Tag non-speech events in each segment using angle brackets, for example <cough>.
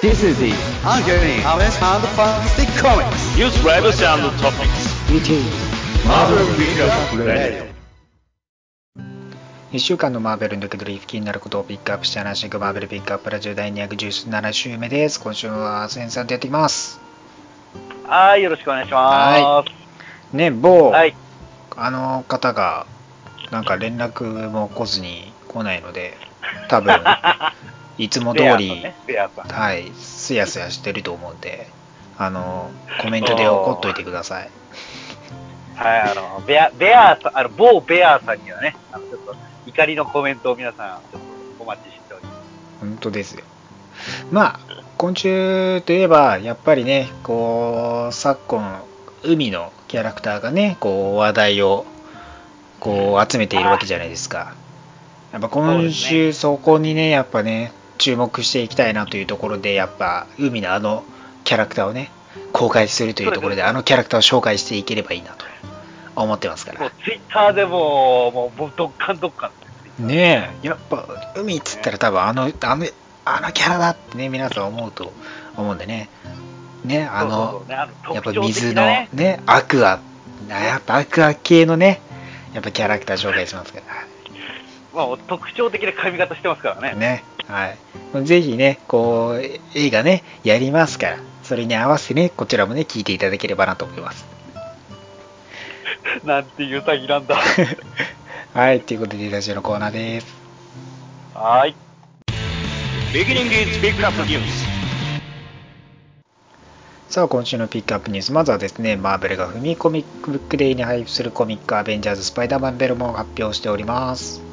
This is the ongoing Harvest and Fantastic Comics. News and Topics. It is Marvel Pickup Radio. 1週間のマーベルの受け取り気になることをピックアップして話していくマーベルピックアップラジオ第217週目です。今週はセンさんとやっていきます。はい、よろしくお願いします。ね、某、はい。あの方がなんか連絡も来ずに来ないので、多分 <laughs> いつも通り、ね。はい、すやすやしてると思うんで、あの、コメントで怒っといてください。はい、あの、ベア、ベアさん、あの、某ベアさんにはね、あの、ちょっと、怒りのコメントを皆さん、ちょっとお待ちしております。本当ですよ。まあ、今週といえば、やっぱりね、こう、昨今、海のキャラクターがね、こう、話題を、こう、集めているわけじゃないですか。やっぱ今週、そこにね、やっぱね、注目していきたいなというところで、やっぱ、海のあのキャラクターをね、公開するというところで、あのキャラクターを紹介していければいいなと思ってますからもう。、ツイッターでも、もう、どっかんどっかん。ねえやっぱ海っつったら多分あのあのあのキャラだってね皆さん思うと思うんでねねあのやっぱ水のなねねアクアやっぱアクア系のねやっぱキャラクター紹介しますかまあ、特徴的な髪型してますからね。らねはいぜひねこう映画ねやりますからそれに合わせてねこちらもね聞いていただければなと思いますなんていう詐欺なんだ。<laughs> はいということでラジオのコーナーですはーい。Beginning is Pickup News. さあ今週のピックアップニュースまずはですねマーベルがフミコミックブックデイに配布するコミックアベンジャーズスパイダーマンベルも発表しております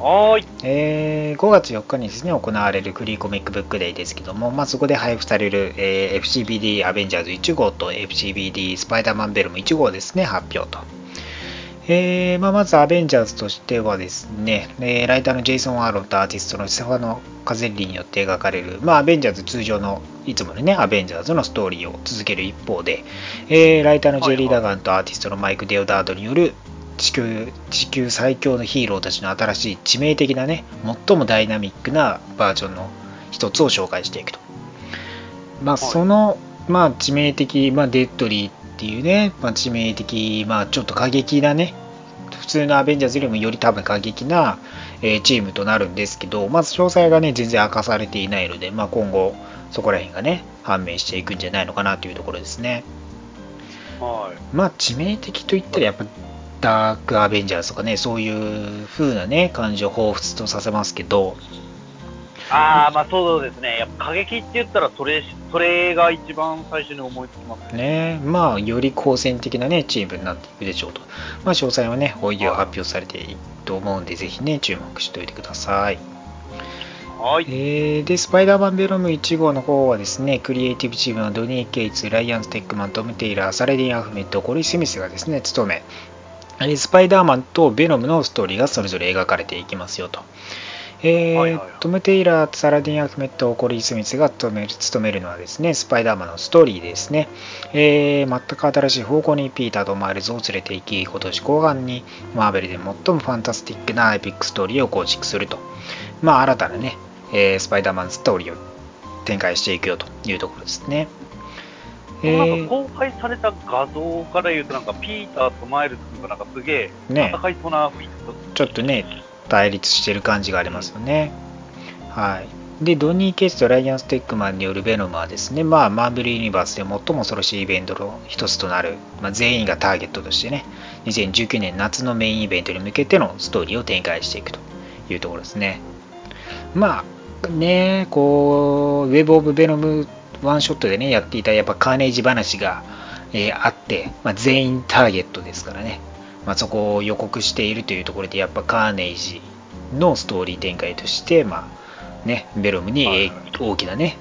はい。えー5月4日にですね行われるフリーコミックブックデイですけども、まあ、そこで配布される、えー FCBD アベンジャーズ1号と FCBD スパイダーマンベルム1号ですね発表と、えーまあ、まずアベンジャーズとしてはですね、えライターのジェイソン・アーロンとアーティストのステファノ・カゼッリによって描かれる、まあ、アベンジャーズ通常のいつものねアベンジャーズのストーリーを続ける一方で、えーライターのジェリー・ダガンとアーティストのマイク・デオダートによる地球地球最強のヒーローたちの新しい致命的なね最もダイナミックなバージョンの一つを紹介していくと。まあその、まあ、致命的、まあ、 deadly っていうね、まあ、致命的、まあ、ちょっと過激なね普通のアベンジャーズよりもより多分過激な、えーチームとなるんですけどまず詳細がね全然明かされていないので、まあ、今後そこら辺がね判明していくんじゃないのかなというところですね。はい。まあ致命的といったらやっぱダークアベンジャーズとかねそういう風なね感じを彷彿とさせますけどああ、まあそうですね。やっぱ過激って言ったら、それ、それが一番最初に思いつきますね。ねまあより好戦的なねチームになっていくでしょうとまあ詳細はねおいおい発表されていくと思うんでぜひね注目しておいてくださいはい。えーで、スパイダーマンベロム1号の方はですね、クリエイティブチームのドニー・ケイツ、ライアン・ステックマン、トム・テイラー、サラディン・アフメット、コリー・スミスがですね、務め、えースパイダーマンとベノムのストーリーがそれぞれ描かれていきますよと。えーはいはいはいトム・テイラー、サラディン・アフメット、コリー・スミスが務める務めるのはですね、スパイダーマンのストーリーですね。えー全く新しい方向にピーターとマイルズを連れて行き、今年後半にマーベルで最もファンタスティックなエピックストーリーを構築すると。まあ、新たなね、えースパイダーマンストーリーを展開していくよというところですね。えーなんか公開された画像から言うと、なんかピーターとマイルズ君がなんかすげえね戦いそうな雰囲気と、ちょっとね、対立してる感じがありますよね。はい。で、ドニー・ケイツとライアン・ステグマンによるベノムはですね、まあ、マーベル・ユニバースで最も恐ろしいイベントの一つとなる、まあ、全員がターゲットとしてね、2019年夏のメインイベントに向けてのストーリーを展開していくというところですね。まあ、ね、こう、ウェブ・オブ・ベノムワンショットでね、やっていたやっぱカーネージ話が、えーあって、まあ、全員ターゲットですからね。まあ、そこを予告しているというところでやっぱカーネージのストーリー展開として、まあね、ベロムにえー大きな、ね、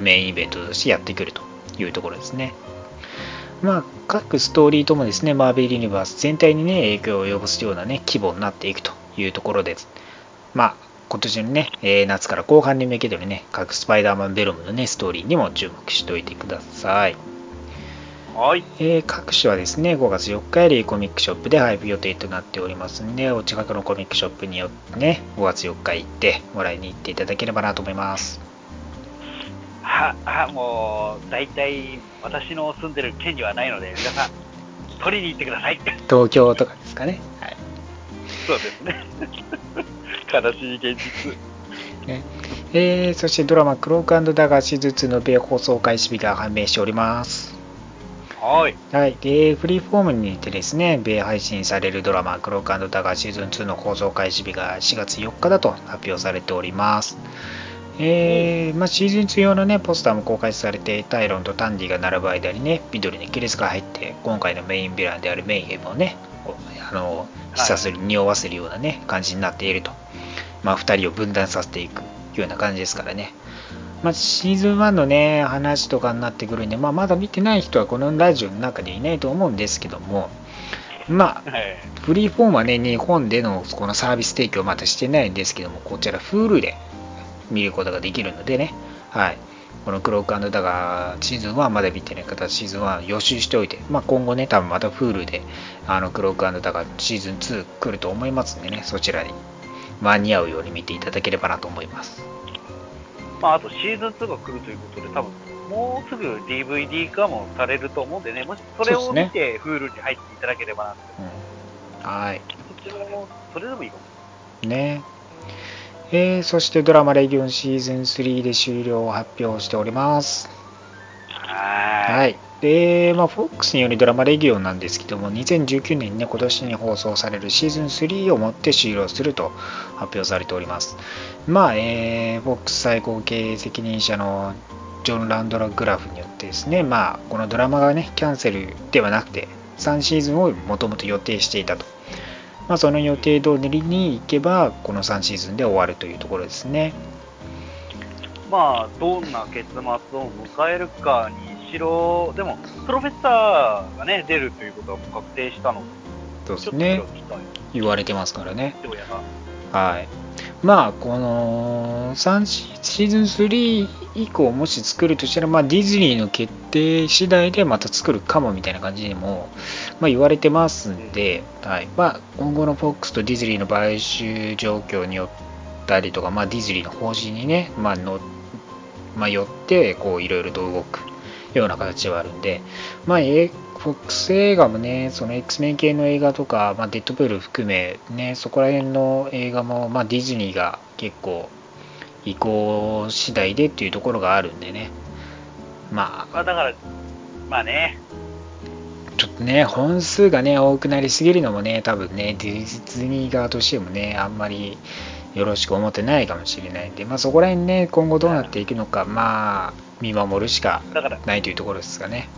メインイベントとしてやってくるというところですね。まあ、各ストーリーともですね、マーベル・ユニバース全体にね、影響を及ぼすようなね、規模になっていくというところです。まあ、今年のね、えー夏から後半に向けてのね、各スパイダーマン・ベロムのね、ストーリーにも注目しておいてください。はい。えー各種はですね、5月4日よりコミックショップで配布予定となっておりますんで、お近くのコミックショップによってね、5月4日行ってもらいに行っていただければなと思います。あ、あ、もう、大体、私の住んでる県にはないので、皆さん、取りに行ってください。東京とかですかね。はい。そうですね。悲しい現実。ね <laughs> えーそしてドラマ、クロークダガーシーズン2の米放送開始日が判明しております。はい。はい。で、フリーフォームにてですね、米配信されるドラマ、クロークダガーシーズン2の放送開始日が4月4日だと発表されております。えーまあ、シーズン2用のね、ポスターも公開されて、タイロンとタンディが並ぶ間にね、緑に亀裂が入って、今回のメインヴィランであるメイヘムをね、あの、示唆する、匂わせるようなね、感じになっていると。まあ、2人を分断させていくような感じですからね。まあ、シーズン1のね、話とかになってくるんで、まあ、まだ見てない人はこのラジオの中でいないと思うんですけども、まあ、はい。フリーフォームはね、日本でのこのサービス提供まだしてないんですけども、こちら Hulu で見ることができるのでね、はい。このクロークダガーシーズン1まだ見てない方はシーズン1予習しておいて、まあ、今後ね、多分また Hulu であのクロークダガーシーズン2来ると思いますんでね、そちらに間に合うように見ていただければなと思います。まあ、あとシーズン2が来るということで、多分もうすぐ DVD 化もされると思うんでね、もしそれを見て、フールに入っていただければなって、うん、はい。そちらも、それでもいいかも。ねえーそしてドラマレギオンシーズン3で終了を発表しております。は。はいい。で、まあ、FOX によるドラマレギオンなんですけども、2019年にね、今年に放送されるシーズン3をもって終了すると発表されております。まあ、えー、FOX 最高経営責任者のジョン・ランドラグラフによってですね、まあ、このドラマがね、キャンセルではなくて、3シーズンをもともと予定していたと。まあ、その予定通りに行けば、この3シーズンで終わるというところですね。まあ、どんな結末を迎えるかにしろ、でも、プロフェッサーがね、出るということは確定したので、そうですね言われてますからね。はい。まあ、この3シシーズン3以降もし作るとしたら、まあ、ディズニーの決定次第でまた作るかもみたいな感じにも、まあ、言われてますんで、はい。まあ、今後の FOX とディズニーの買収状況によったりとか、まあ、ディズニーの方針にね、まあのまあ、よってこういろいろと動くような形はあるんで、まあ、FOX 映画もね、その X メン系の映画とか、まあ、デッドプール含め、ね、そこら辺の映画も、まあ、ディズニーが結構移行次第でっていうところがあるんでね、まあ、まあ、だから、まあね、ちょっとね、本数がね、多くなりすぎるのもね、多分ね、ディズニー側としてもね、あんまりよろしく思ってないかもしれないんで、まあ、そこら辺ね、今後どうなっていくのか、まあ、見守るしかないというところですかね。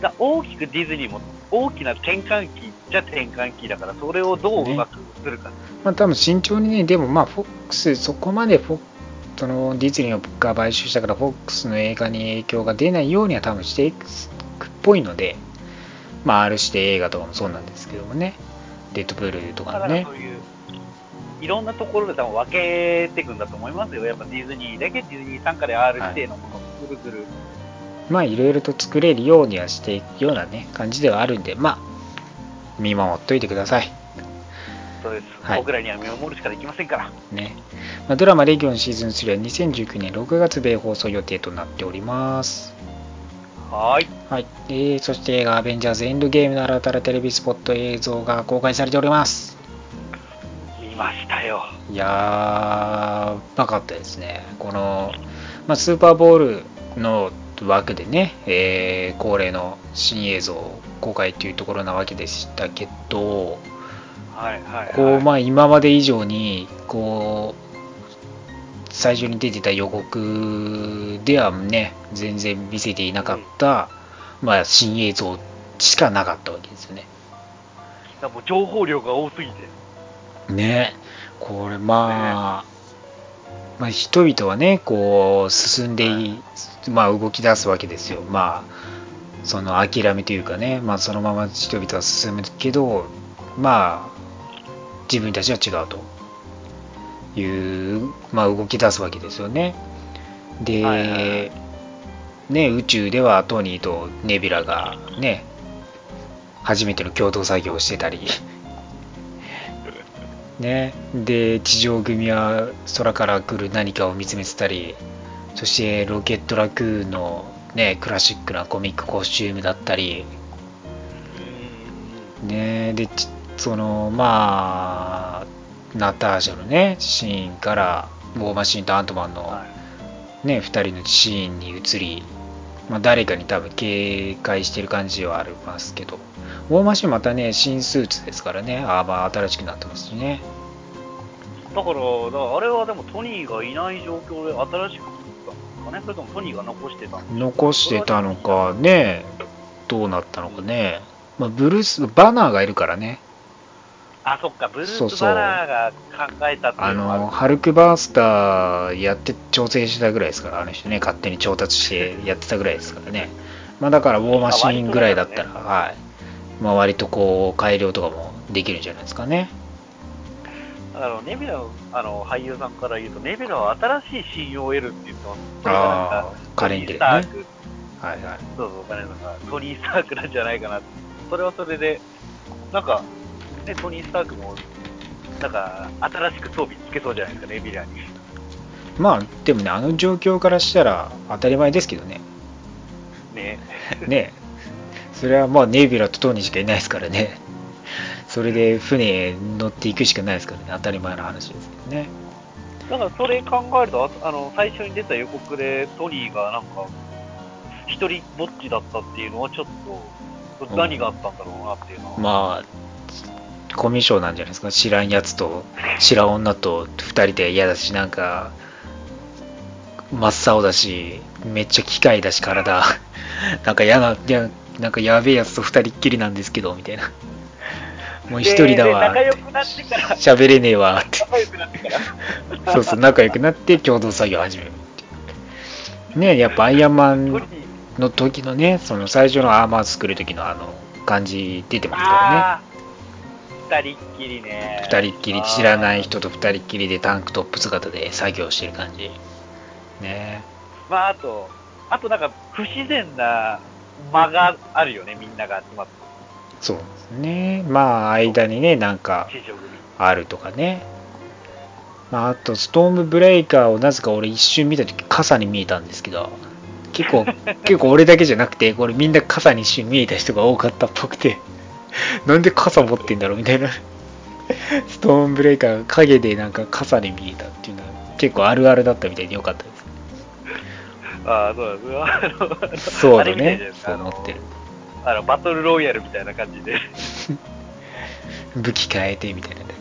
だ大きくディズニーも大きな転換期じゃ転換期だから、それをどううまくするか。まあ、多分慎重にね、でもまあ、FOX、そこまでフォそのディズニーが買収したから、FOX の映画に影響が出ないようには多分していくっぽいので、まあ、あるして映画とかもそうなんですけどもね、デッドプールとだかねいう、いろんなところで多分分けていくんだと思いますよ。やっぱディズニーだけディズニー参加で R 指定のものをぐるぐる。まあ、いろいろと作れるようにはしていくようなね、感じではあるんで、まあ、見守っといてください。そうです。はい僕らには見守るしかできませんから。ね。まあ、ドラマレギオンシーズン3は2019年6月米放送予定となっております。はーい。はい。えー、そして映画アベンジャーズエンドゲームの新たなテレビスポット映像が公開されております。見ましたよ。いやー、なかったですね。この、まあ、スーパーボールの枠でね、えー恒例の新映像公開というところなわけでしたけど、はいはい、はい。こう、まあ、今まで以上に、こう、最初に出てた予告ではね、全然見せていなかった、まあ、新映像しかなかったわけですよね。もう情報量が多すぎて。ねこれまあ、まあ、人々はね、こう、進んでい、まあ、動き出すわけですよ。まあ、その諦めというかね、まあ、そのまま人々は進むけど、まあ、自分たちは違うという、まあ、動き出すわけですよね。で、はいはいはい。ね、宇宙ではトニーとネビュラがね、初めての共同作業をしてたり、<laughs> ね、で地上組は空から来る何かを見つめてたり。そしてロケットラクーンのねクラシックなコミックコスチュームだったり。ねでちそのまあナターシャのね。シーンからウォーマシーンとアントマンのはい。ね、2人のシーンに移り、まあ、誰かに多分警戒してる感じはありますけど、ウォーマシンまたね、新スーツですからね、アーマー新しくなってますしね。だから、だからあれはでもトニーがいない状況で新しく作ったんですかね。それともトニーが残してた残してたのかね、どうなったのかね。まあ、ブルース、バナーがいるからね、あ、そっか、ブルース・バナーが考えたっていあうのがあるの、ハルクバースターやって調整してたぐらいですから、あの人ね、勝手に調達してやってたぐらいですからね。まあだから、ウォーマシーンぐらいだったら、あ割とはい。まあ割とこう、改良とかもできるんじゃないですかね。だからネビラのあの俳優さんから言うと、ネビラは新しい信用を得るって言ってます。あかーカレンデーはいはい。そうそう、カレンさんがトニー・スタークなんじゃないかな。それはそれで、なんか、ね、トニー・スタークも、なんか、新しく装備つけそうじゃないですか、ネビラに。まあ、でもね、あの状況からしたら当たり前ですけどね。ね。<laughs> ねそれはまあ、ネイビュラとトニーしかいないですからね。それで船乗っていくしかないですからね。当たり前の話ですけどね。だからそれ考えると、ああの、最初に出た予告でトニーがなんか、一人ぼっちだったっていうのはちょっと、うん何があったんだろうなっていうのは。まあ、コミュ障なんじゃないですか？知らんやつと、知らん女と二人で嫌だし、なんか、真っ青だし、めっちゃ機械だし、体。<laughs> なんか嫌な、いや、なんかやべえやつと二人っきりなんですけど、みたいな。もう一人だでわ。喋れねえわって。<laughs> そうそう、仲良くなって共同作業を始めるって。ねやっぱアイアンマンー、の時のね、その最初のアーマー作る時のあの感じ出てますからね。あー二人っきりね。二人っきり知らない人と二人っきりでタンクトップ姿で作業してる感じ。ねまあ、あと、あとなんか、不自然な間があるよね、みんなが集まって、そうですね。まあ、間にね、なんか。あるとかね。まあ、あと、ストームブレイカーをなぜか俺一瞬見た時傘に見えたんですけど、結構、<laughs> 結構俺だけじゃなくて、これみんな傘に一瞬見えた人が多かったっぽくて、<laughs> なんで傘持ってんだろうみたいな。<laughs> ストーンブレイカーが影でなんか傘に見えたっていうのは結構あるあるだったみたいでよかったです。ああ、そうだ、あの、そうだねそう思ってる。あのバトルロイヤルみたいな感じで。<laughs> 武器変えてみたいなね。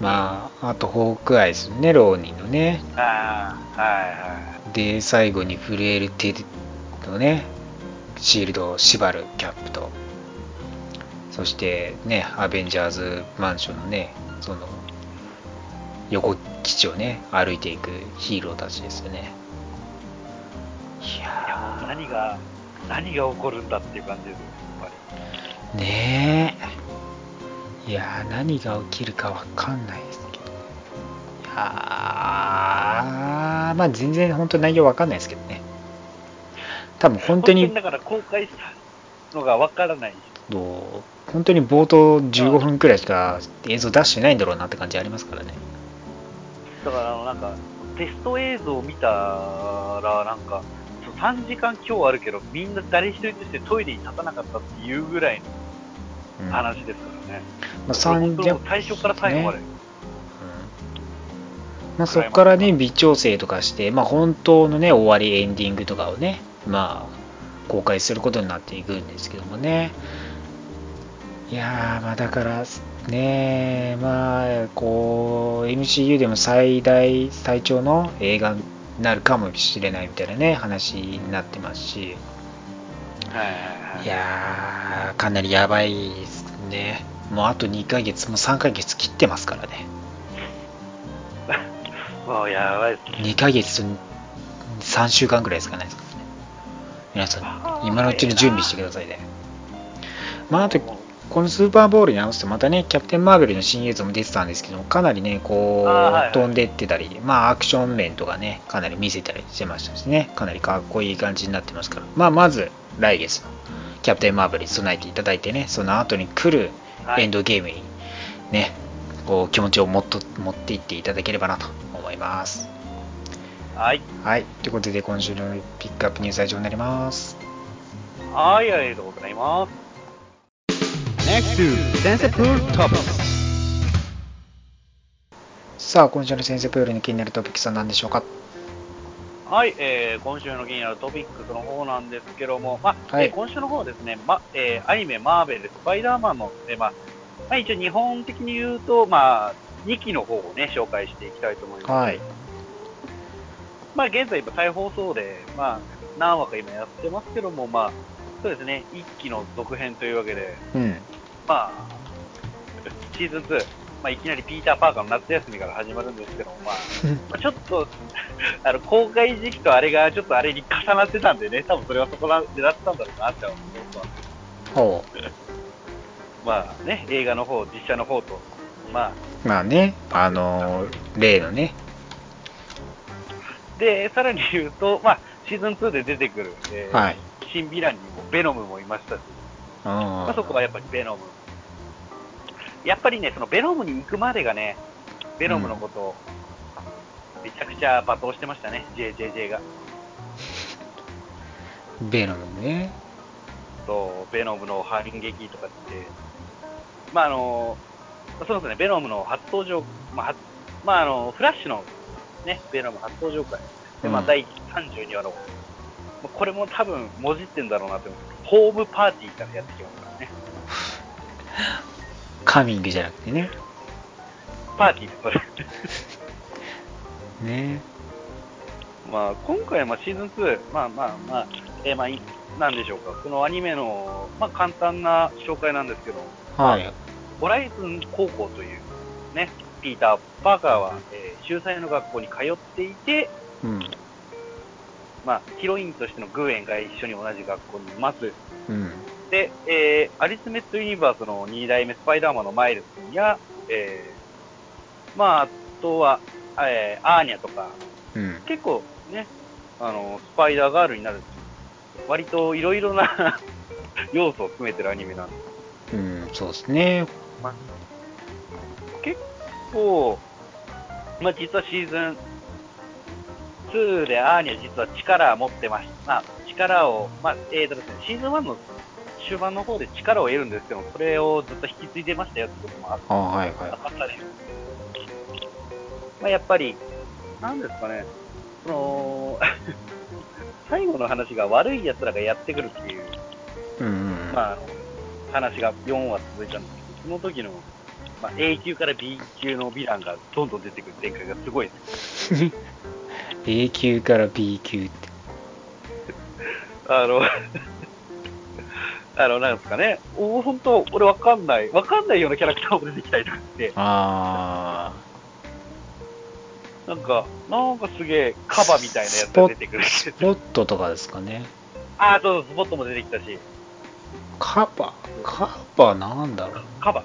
まあ、あとホークアイですね、ローニンのね。ああ、はいはで、最後に震える手のね、シールドを縛るキャップと、そしてね、アベンジャーズマンションのね、その、横基地をね、歩いていくヒーローたちですよね。いや、もうや何が、何が起こるんだっていう感じですよ、やっぱり。ー、ねえ。いやー、何が起きるかわかんないですけどね。いやー、まあ全然本当内容わかんないですけどね。多分本当にだから公開したのがわからない。と本当に冒頭15分くらいしか映像出してないんだろうなって感じありますからね。だから、あの、なんか、テスト映像を見たら、なんか、そう3時間今日あるけど、みんな誰一人としてトイレに立たなかったっていうぐらいうんの話ですからね。まあ、それ本当三もう最初から最後まで。うんまあ、そこからね、微調整とかして、まあ、本当のね、終わり、エンディングとかをね、まあ、公開することになっていくんですけどもね。いやー、まあ、だから、ね、まあ、こう、MCU でも最大、最長の映画になるかもしれないみたいなね、話になってますし、はいはいはいいやー、かなりやばいですね。もうあと2ヶ月、もう3ヶ月切ってますからね。もうやばいですね。2ヶ月と3週間ぐらいですかね。皆さん、今のうちに準備してくださいね。まあ、あと、このスーパーボールに合わせてまたね、キャプテン・マーベルの新映像も出てたんですけど、かなりね、こあーはいはいう飛んでってたり、まあ、アクション面とかね、かなり見せたりしてましたしね、かなりかっこいい感じになってますから、まあ、まず、来月のキャプテン・マーベルに備えていただいてね、その後に来るはいエンドゲームにね、こう気持ちをもっと持っていっていただければなと思います。はい。はい。ということで、今週のピックアップニュースは以上になります。はい、ありがとうございます。Next to Sensei Pool Topics. さあ、今週の先生プールに気になるトピックスは何でしょうか？はい、えー、今週の気になるトピックスの方なんですけども、まあ、はいえー今週の方はですね、ま、えー、アニメ、マーベル、スパイダーマンの、えーまあ、まあ、一応日本的に言うと、まあ、2期の方をね、紹介していきたいと思います。はい。まあ、現在今再放送で、まあ、何話か今やってますけども、まあ、そうですね、1期の続編というわけで、うん。まあ、シーズン2、まあ、いきなりピーター・パーカーの夏休みから始まるんですけども、まあ、<laughs> まあちょっと、<laughs> あの、公開時期とあれがちょっとあれに重なってたんでね、多分それはそこらでだったんだろうなって思って <laughs> まあね、映画の方、実写の方と、まあ、う。まあね、あのー例のね。で、さらに言うと、まあ、シーズン2で出てくる、えーはい。新ヴィランにもベノムもいましたし、まあ、そこはやっぱりベノム。やっぱりね、そのベノムに行くまでがね、ベノムのことを、めちゃくちゃ罵倒してましたね、JJJ が。ベノムね。と、ベノムの反撃とかって、まああの、そうですね、ベノムの初登場、まあ、初まああの、フラッシュのね、ベノム初登場会。で、まあうん第32話の、まあこれも多分、もじってんだろうなって思うんホームパーティーからやってきますからね。カミングじゃなくてね。パーティーでそれ。ね。まあ、今回はまあシーズン2、まあまあまあ、えーまあ、いなんでしょうか、このアニメの、まあ、簡単な紹介なんですけど、はい。ホライズン高校という、ね、ピーター・パーカーは、えー秀才の学校に通っていて、うん。まあ、ヒロインとしてのグーエンが一緒に同じ学校にいます。うん。で、えーアリスメットユニバースの2代目スパイダーマンのマイルスや、えーまあ、あとは、えーアーニャとか、うん。結構ね、あの、スパイダーガールになる、割といろいろな <laughs> 要素を含めてるアニメなんです。うん、そうですね。結構、まあ実はシーズン2でアーニャ実は力を持ってました。まあ力を、まあえーとですね、シーズン1の終盤の方で力を得るんですけど、それをずっと引き継いでましたよってこともあっあはいはい。まあやっぱり、なんですかね、その、<laughs> 最後の話が悪い奴らがやってくるっていう、うんうん。まあ、話が4話続いたんですけど、その時の、まあ、A 級から B 級のヴィランがどんどん出てくる展開がすごいです。<laughs> A 級から B 級って。あの、<laughs> あの、なんですかね、お本当、俺わかんない、わかんないようなキャラクターも出てきたりとかして、あなんか、なんかすげえカバみたいなやつが出てくる。ー、スポットとかですかね。ああ、そうそう、スポットも出てきたし、カバ？カバなんだろう。カバ？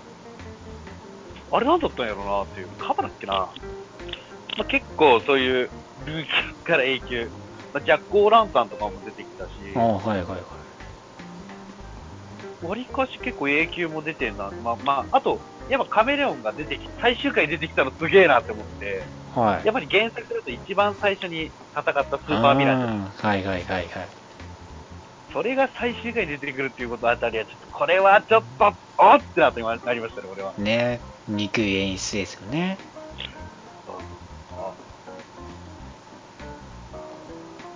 あれなんだったんやろうなっていう。カバだっけな。まあ、結構そういう B 級から A 級、まあ、ジャック・オーランタンとかも出てきたし、ああ、はいはいはい。わりかし結構 A 級も出てんな。まあ、まあ、あと、やっぱカメレオンが出てき最終回出てきたのすげえなって思って、はい。やっぱり原作だと一番最初に戦ったスーパーヴィランじゃはいはいはいはい。それが最終回に出てくるっていうことあたりは、ちょっとこれはちょっと、おっってなってなりましたね、俺は。ね、憎い演出ですよね。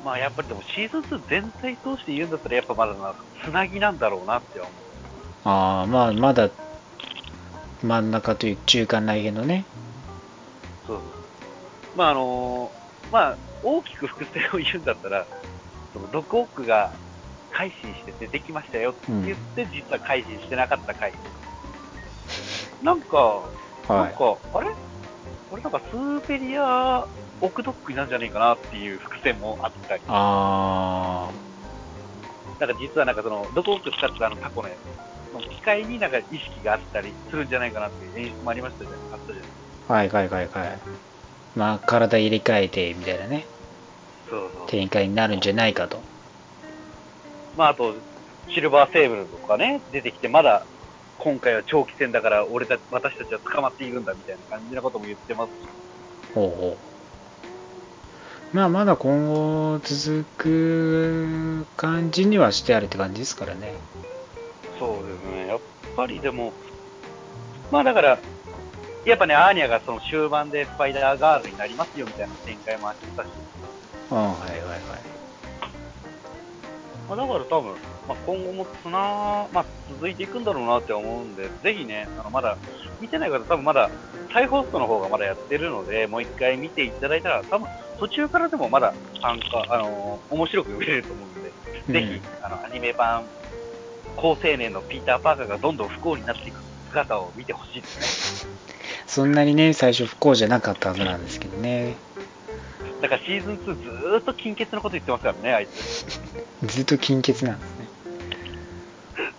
まあやっぱりでもシーズン2全体通して言うんだったらやっぱまだな、つなぎなんだろうなって思う。ああ、まあ、まだ、真ん中という中間内辺のね。そうそう。まああのーまあ大きく伏線を言うんだったら、そのドクオックが改心して出てきましたよって言って、実は改心してなかった回。なんか、なんはい。か、あれ？これ？なんかスーペリアオクドックになるんじゃねえかなっていう伏線もあったり。あなんか実はなんかその、ドック使ってたあのタコのやつ、その機械になんか意識があったりするんじゃないかなっていう演出もありましたじゃん、あったじゃないあ、はいはいはいはい。まあ、体入れ替えて、みたいなね、そうそう。展開になるんじゃないかと。まああと、シルバーセーブルとかね、出てきて、まだ今回は長期戦だから俺たち、私たちは捕まっているんだみたいな感じなことも言ってますし、ほうほまあまだ今後続く感じにはしてあるって感じですからね。そうですね。やっぱりでも、まあだから、やっぱね、アーニャがその終盤でスパイダーガールになりますよみたいな展開もあったし、ああはいはいはい。まあ、だから多分、まあ、今後もつな、まあ、続いていくんだろうなって思うんで、ぜひね、あのまだ見てない方、多分まだ再ホストの方がまだやってるので、もう一回見ていただいたら、多分途中からでもまだ参加、あの面白く見れると思うんで、うんぜひあのアニメ版、高青年のピーター・パーカーがどんどん不幸になっていく姿を見てほしいですね。そんなにね、最初不幸じゃなかったはずなんですけどね。だからシーズン2ずーっと金欠のこと言ってますからね、あいつ。ずっと金欠なんですね。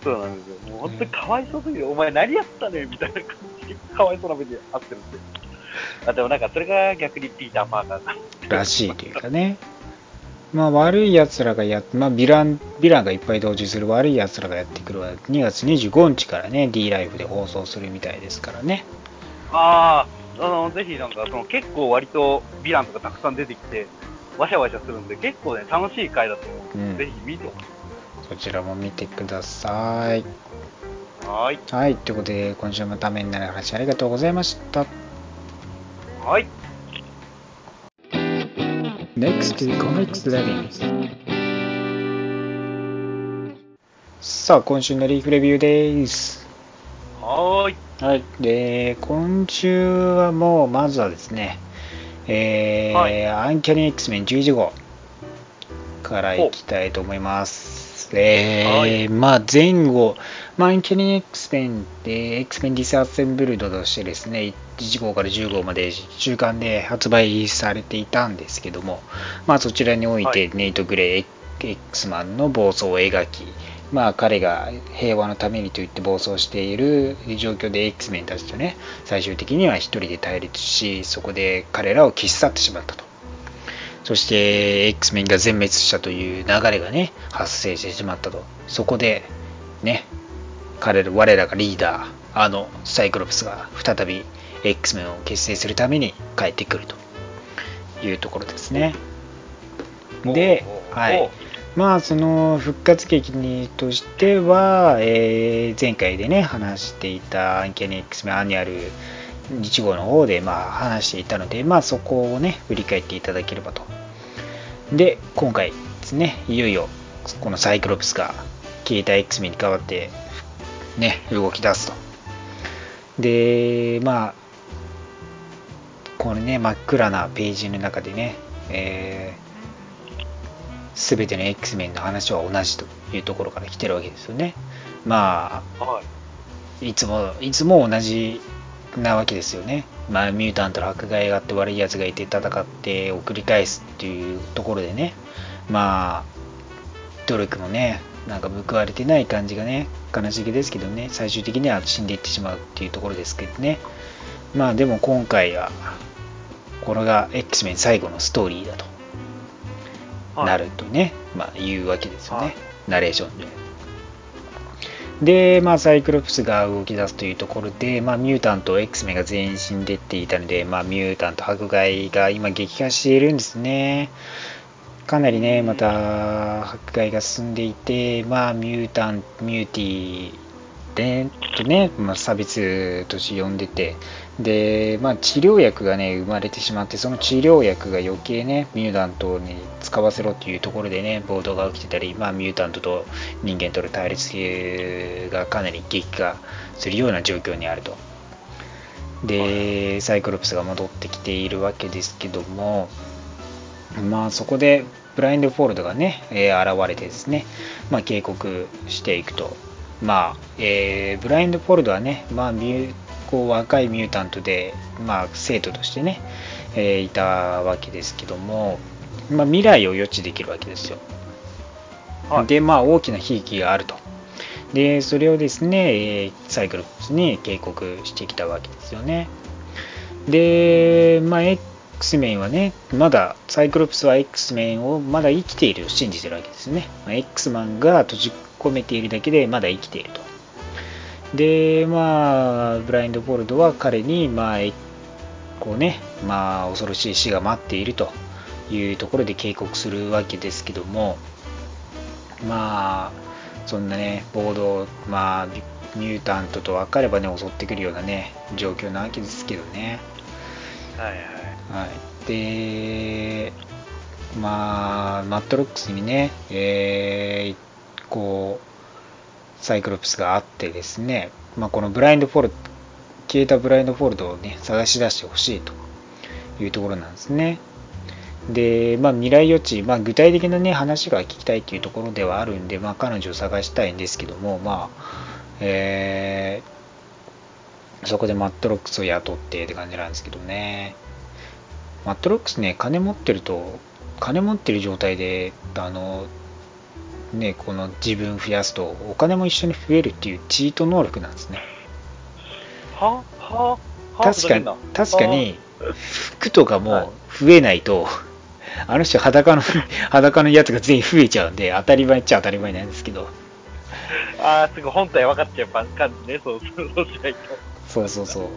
そうなんですよ。もう本当にかわいそうすぎる。お前何やったねみたいな感じで、かわいそうな目に遭ってるんで。あ、でもなんかそれが逆にピーター・パーカーだ。らしいというかね。まあ悪い奴らがやっ、まあヴィラン、ヴィランがいっぱい同時する悪い奴らがやってくるは2月25日からね、D ライフで放送するみたいですからね。ああ、あの、ぜひなんかその結構割とヴィランとかたくさん出てきて、わしゃわしゃするんで、結構ね、楽しい回だと思うんで、うんぜひ見て。そちらも見てください。はーい。はい、ということで今週もためになる話ありがとうございました。はい。Next to Comics Living さあ、今週のリーフレビューです。はーい。はい。で、今週はもう、まずはですね、えーはいアンキャニ X メン11号からいきたいと思います。えーはいまあ前後、まあ、アンキャニ X メンって X メンディスアッセンブルドとしてですね、1号から10号まで週間で発売されていたんですけども、まあそちらにおいてはネイト・グレイ X マンの暴走を描き、まあ彼が平和のためにと言って暴走している状況で X メンたちとね、最終的には一人で対立し、そこで彼らを消し去ってしまったと。そして X メンが全滅したという流れがね、発生してしまったと。そこで、ね、彼ら、我らがリーダー、あのサイクロプスが再び X メンを結成するために帰ってくるというところですね。で、おはい。まあその復活劇にとしては、えー前回でね話していたアンキャニ X メアニュアル1号の方でまあ話していたのでまあそこをね振り返っていただければとで今回ですねいよいよこのサイクロプスが消えた X メンに代わってね動き出すと。でまあこのね真っ暗なページの中でね、えー全ての X メンの話は同じというところから来てるわけですよね。まはい。あ、いつも、いつも同じなわけですよね。まあ、ミュータントの迫害があって悪い奴がいて戦ってを繰り返すっていうところでね、まあ、努力もね、なんか報われてない感じがね、悲しげですけどね、最終的には死んでいってしまうっていうところですけどね。まあ、でも今回は、これが X メン最後のストーリーだと。はいなるとね、まあ、言うわけですよね、はいナレーションで。で、まあ、サイクロプスが動き出すというところで、まあ、ミュータント、X メンが全員死んでっていたので、まあ、ミュータント迫害が今激化しているんですね。かなりね、また迫害が進んでいて、まあ、ミュータン、ミューティで、とね、まあ、差別として呼んでて、で、まあ、治療薬がね、生まれてしまって、その治療薬が余計ね、ミュータントに使わせろっていうところでね、暴動が起きてたり、まあ、ミュータントと人間との対立がかなり激化するような状況にあると。で、サイクロプスが戻ってきているわけですけども、まあそこでブラインドフォールドがね、えー現れてですね、まあ、警告していくと。まあ、えーブラインドフォールドはね、まあ、ミュこう若いミュータントで、まあ、生徒としてね、えーいたわけですけども、まあ、未来を予知できるわけですよ。はいで、まあ、大きな悲劇があると。で、それをですね、えーサイクロプスに警告してきたわけですよね。で、まあ、X メンはね、まだ、サイクロプスは X メンをまだ生きていると信じてるわけですね。まあ X マンが閉じ込めているだけでまだ生きていると。で、まあ、ブラインド・ボルドは彼に、まあ、えこうね、まあ、恐ろしい死が待っているというところで警告するわけですけどもまあそんなねボードまあミュータントと分かればね襲ってくるようなね状況なわけですけどねはいはい。はい、で、まあ、マットロックスにね、えーこう、サイクロプスがあってですね、まあ、このブラインドフォルト、消えたブラインドフォルトをね、探し出してほしいというところなんですね。で、まあ、未来予知、まあ、具体的なね、話が聞きたいというところではあるんで、まあ、彼女を探したいんですけども、まあ、えーそこでマットロックスを雇ってって感じなんですけどね。マットロックスね、金持ってると、金持ってる状態で、あの、ね、この自分増やすと、お金も一緒に増えるっていうチート能力なんですね。ははは確かに確かに、服とかも増えないと、あの人裸の、裸のやつが全員増えちゃうんで、当たり前っちゃ当たり前なんですけど、ああ、すぐ本体分かっちゃう感じね、そうそう、そう。そうそうそう。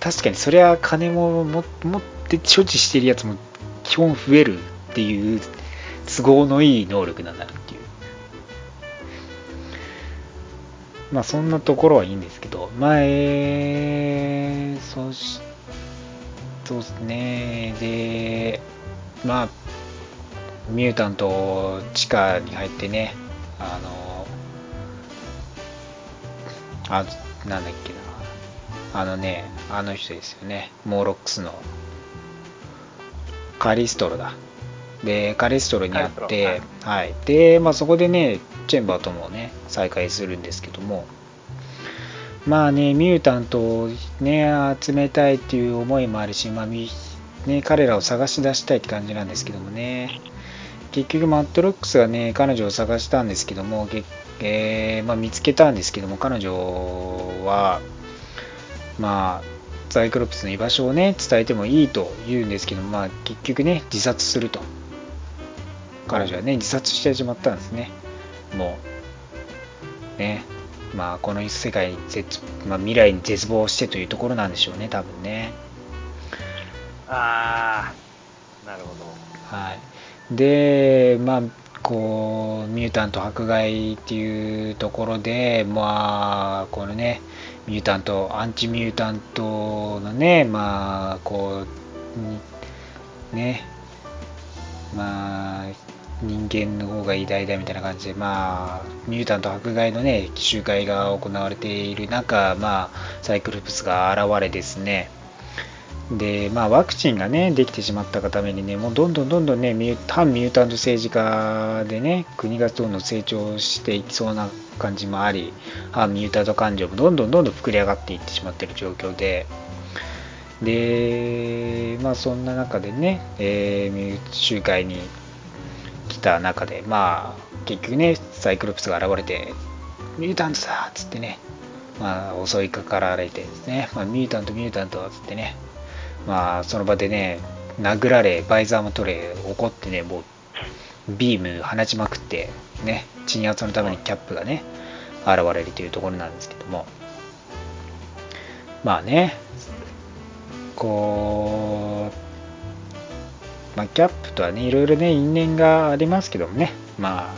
確かにそれは金もも持って所持してるやつも基本増えるっていう都合のいい能力なんだなっまあそんなところはいいんですけど、まあえー、そし、そうですね、で、まあ、ミュータント地下に入ってね、あの、あ、なんだっけな。あのね、あの人ですよね。モーロックスのカリストロだ。で、カリストロに会ってス、はい。で、まあそこでね、チェンバーともね、再会するんですけども、まあね、ミュータントをね、集めたいっていう思いもあるし、まあね、彼らを探し出したいって感じなんですけどもね、結局マットロックスがね、彼女を探したんですけども、えーまあ、見つけたんですけども、彼女は、まあ、サイクロプスの居場所をね、伝えてもいいと言うんですけど、まあ、結局ね、自殺すると。彼女はね、自殺してしまったんですね。もう、ね、まあ、この世界に絶、まあ、未来に絶望してというところなんでしょうね、多分ね。ああ、なるほど。はい。で、まあ、こう、ミュータント迫害っていうところで、まあ、このね、ミュータント、アンチミュータントのね、まあ、こう、にね、まあ、人間の方が偉大だみたいな感じで、まあ、ミュータント迫害のね、集会が行われている中、まあ、サイクルプスが現れですね、で、まあ、ワクチンがね、できてしまったがためにね、もうどんどんどんどんね、ミュ反ミュータント政治家でね、国がどんどん成長していきそうな感じもあり、反ミュータント感情もどんどんどんどん膨れ上がっていってしまってる状況で、で、まあ、そんな中でね、えー集会にた中で、まあ、結局ね、サイクロプスが現れて、ミュータントだっつってね、まあ、襲いかかられてですね、まあ、ミュータント、ミュータントっつってね、まあ、その場でね、殴られ、バイザーも取れ、怒ってね、もう、ビーム放ちまくって、ね、鎮圧のためにキャップがね、現れるというところなんですけども、まあね、こう、まあ、キャップとはね、いろいろね、因縁がありますけどもね、まあ、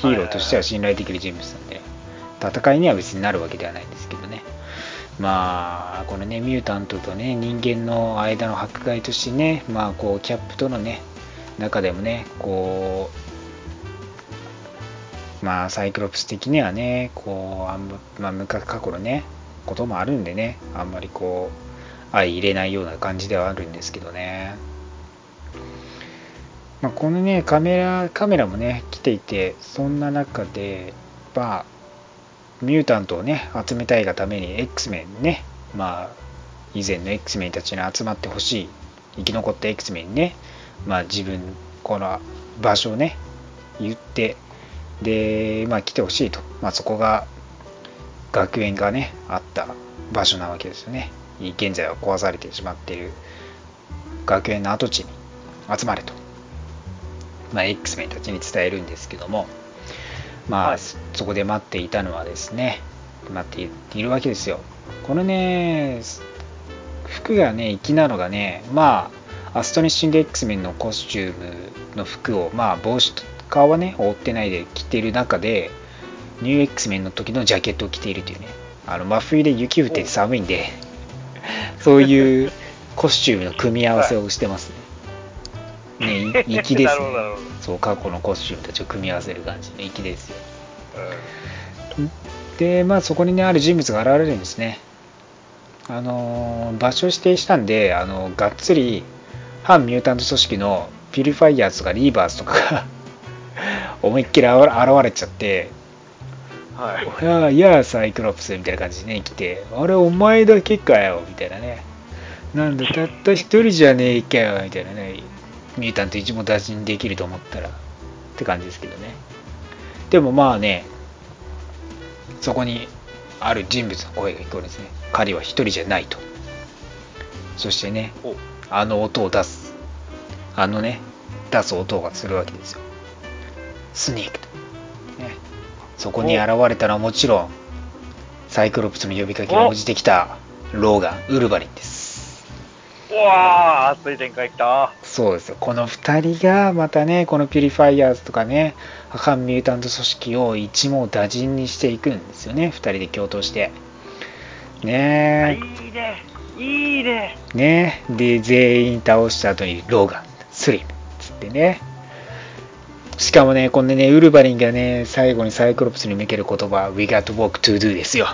ヒーローとしては信頼できる人物なんで、戦いには別になるわけではないんですけどね。まあ、このね、ミュータントとね、人間の間の迫害としてね、まあ、こう、キャップとのね、中でもね、こう、まあ、サイクロプス的にはね、こう、あんま、まあ、昔過去のね、こともあるんでね、あんまりこう、相入れないような感じではあるんですけどね。まあ、このね、カメラ、カメラもね、来ていて、そんな中で、まあ、ミュータントをね、集めたいがために X メンね、まあ、以前の X メンたちに集まってほしい、生き残った X メンにね、まあ自分、この場所をね、言って、で、まあ来てほしいと。まあそこが、学園がね、あった場所なわけですよね。現在は壊されてしまっている学園の跡地に集まれと。まあ X メンたちに伝えるんですけども、まあ、はい。そこで待っていたのはですね、待っているわけですよ。このね、服がね、粋なのがね、まあ、アストニッシング X メンのコスチュームの服を、まあ、帽子と顔はね、覆ってないで着ている中で、ニュー X メンの時のジャケットを着ているというね、あの真冬で雪降ってて寒いんで、そういうコスチュームの組み合わせをしてますね。<laughs> 粋ですね。そう、過去のコスチュームたちを組み合わせる感じで、粋ですよ。うんで、まあそこにね、ある人物が現れるんですね。あのー場所指定したんで、あのがっつり反ミュータント組織のピュリファイヤーズとかリーバーズとかが <laughs> 思いっきり現れちゃって、はい。いやいやサイクロプスみたいな感じでね来てあれお前だけかよみたいなねなんだたった一人じゃねえかよみたいなねミュータント一網打尽できると思ったらって感じですけどね。でもまあねそこにある人物の声が聞こえるんですね。彼は一人じゃないと。そしてねお。あの音を出す。あのね出す音がするわけですよ。スネークと。ね。そこに現れたのはもちろんサイクロプスの呼びかけに応じてきたローガンウルヴァリンです。うわー、熱い展開きた。そうですよ。この2人がまたねこのピュリファイヤーズとかね反ミュータント組織を一網打尽にしていくんですよね。2人で共闘して。ねいいね。いいね。えねえ。で全員倒した後にローガンスリム。つってね。しかもねこんでねウルヴァリンがね最後にサイクロプスに向ける言葉 We got work to do ですよ。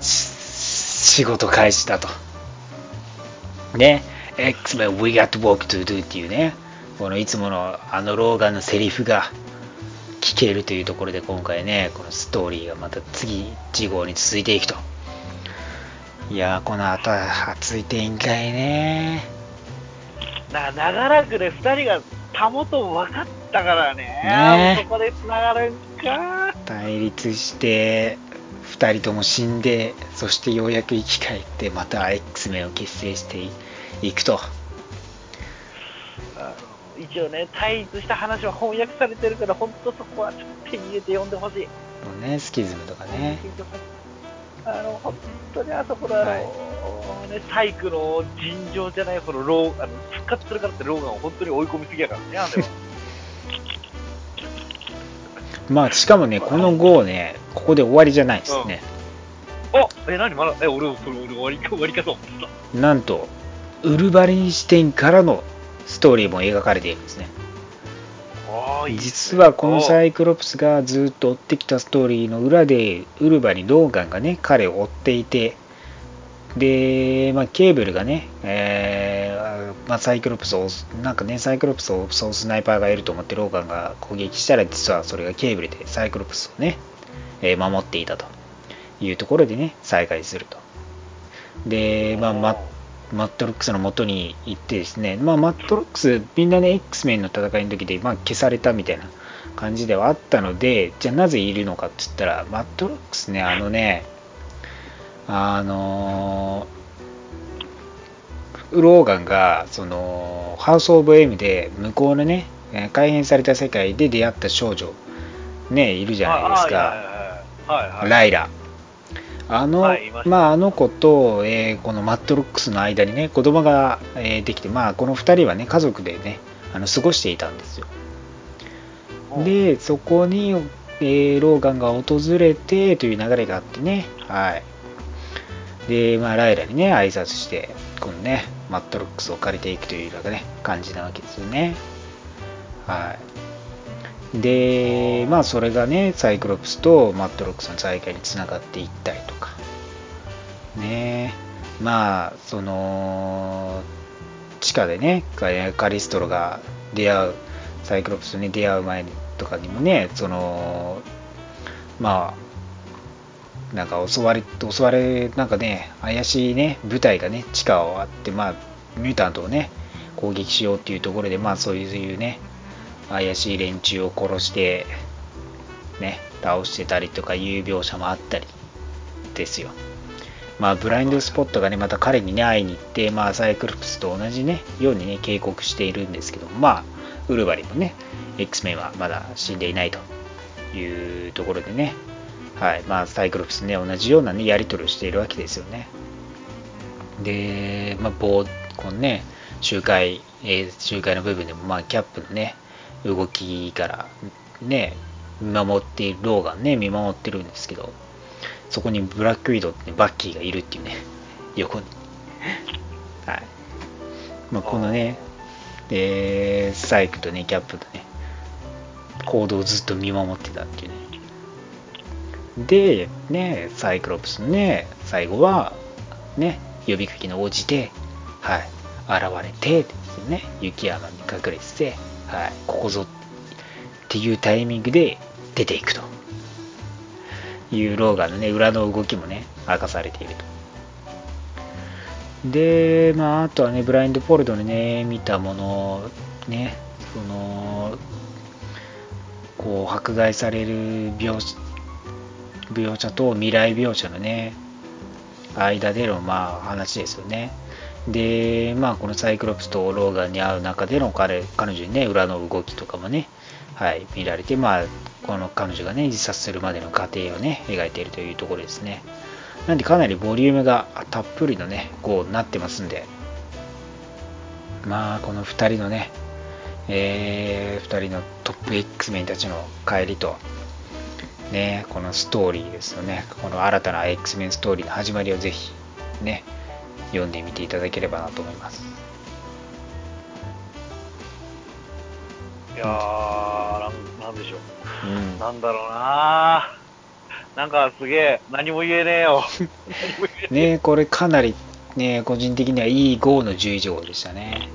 し仕事開始だとね。X-Men We got work to do っていうね。このいつものあのローガンのセリフが聞けるというところで今回ねこのストーリーがまた次次号に続いていくと。いやーこの後は熱い展開ね。な長らくね、二人が保とも分かったからね。ね。そこで繋がるんか。対立して2人とも死んでそしてようやく生き返ってまた X メンを結成していくと一応ね、対立した話は翻訳されてるから、本当そこはちょっと手に入れて読んでほしい。ねスキズムとかねあの、本当にあそこのあの、はいね、サイクの尋常じゃない、このロー、あの、復活するからってローガンを本当に追い込みすぎやからね、あれは。まあしかもねこの号ねここで終わりじゃないですね、あ、え、何まだ、え、俺、それ、俺、終わりか、<laughs> 終わりかと思ってた。なんとウルヴァリン視点からのストーリーも描かれているんですね。実ね。はこのサイクロプスがずっと追ってきたストーリーの裏でウルヴァリンローガンがね彼を追っていてで、まあ、ケーブルがね、えーまあ、サイクロプスをなんかねサイクロプスを襲うスナイパーがいると思ってローガンが攻撃したら実はそれがケーブルでサイクロプスをね、えー守っていたと。いうところでね再開すると。で、まあ、ママットロックスの元に行ってですね、まあ、マットロックス、みんなね、X メンの戦いの時で、まあ、消されたみたいな感じではあったので、じゃあなぜいるのかって言ったら、マットロックスね、あのね、あのーローガンが、その、ハウス・オブ・エムで、向こうのね、えー改変された世界で出会った少女、ね、いるじゃないですか。ライラ。あの、はいまあ、あの子と、えーこのマットロックスの間にね、子供が、えーできて、まあ、この2人はね、家族でね、あの過ごしていたんですよ。で、そこに、えーローガンが訪れてという流れがあってね、はい。で、まあ、ライラにね、挨拶して、このね、マットロックスを借りていくというなんかね、感じなわけですよね。はい。で、まあ、それがね、サイクロプスとマットロックスの再会につながっていったりとか、ねまあ、その、地下でね、カカリストロが出会う、サイクロプスに出会う前とかにもね、その、まあ、なんか襲われ、襲われ、なんかね、怪しいね、部隊がね、地下をあって、まあ、ミュータントをね、攻撃しようっていうところで、まあ、そういうね、怪しい連中を殺して、ね、倒してたりとかいう描写もあったりですよ。まあ、ブラインドスポットがね、また彼にね、会いに行って、まあ、サイクロプスと同じね、ようにね、警告しているんですけど、まあ、ウルヴァリンもね、X メンはまだ死んでいないというところでね、はい、まあ、サイクロプスね、同じようなね、やり取りをしているわけですよね。で、まあ、冒このね、集会えー周回の部分でも、まあ、キャップのね、動きから、ね、見守っている、ローガンね、見守ってるんですけど、そこにブラックウィドウって、バッキーがいるっていうね、<laughs> 横に。はい。まあ、このね、えサイクとね、キャップのね、行動をずっと見守ってたっていうね。で、ね、サイクロプスのね、最後は、ね、呼びかけに応じて、はい、現れて、ですね、雪山に隠れて、はい、ここぞっていうタイミングで出ていくというローガンのね、裏の動きもね、明かされていると。で、まあ、あとはね、ブラインドフォールドでね、見たもの、ね、その、こう、迫害される描写描写と未来描写のね、間での、まあ、話ですよね。で、まあ、このサイクロプスとローガンに会う中での彼彼女にね、裏の動きとかもね、はい、見られて、まあ、この彼女がね、自殺するまでの過程をね、描いているというところですね。なんで、かなりボリュームがたっぷりのね、こうなってますんで、まあ、この2人のね、え2人のトップ X メンたちの帰りと、ね、このストーリーですよね。この新たな X メンストーリーの始まりをぜひ、ね、読んでみていただければなと思います。いやー、なんなんでしょう。うん。なんだろうななんかすげえ、何も言えねえよ。え <laughs> ねね、これかなり、ね、個人的にはいい5の10以上でしたね。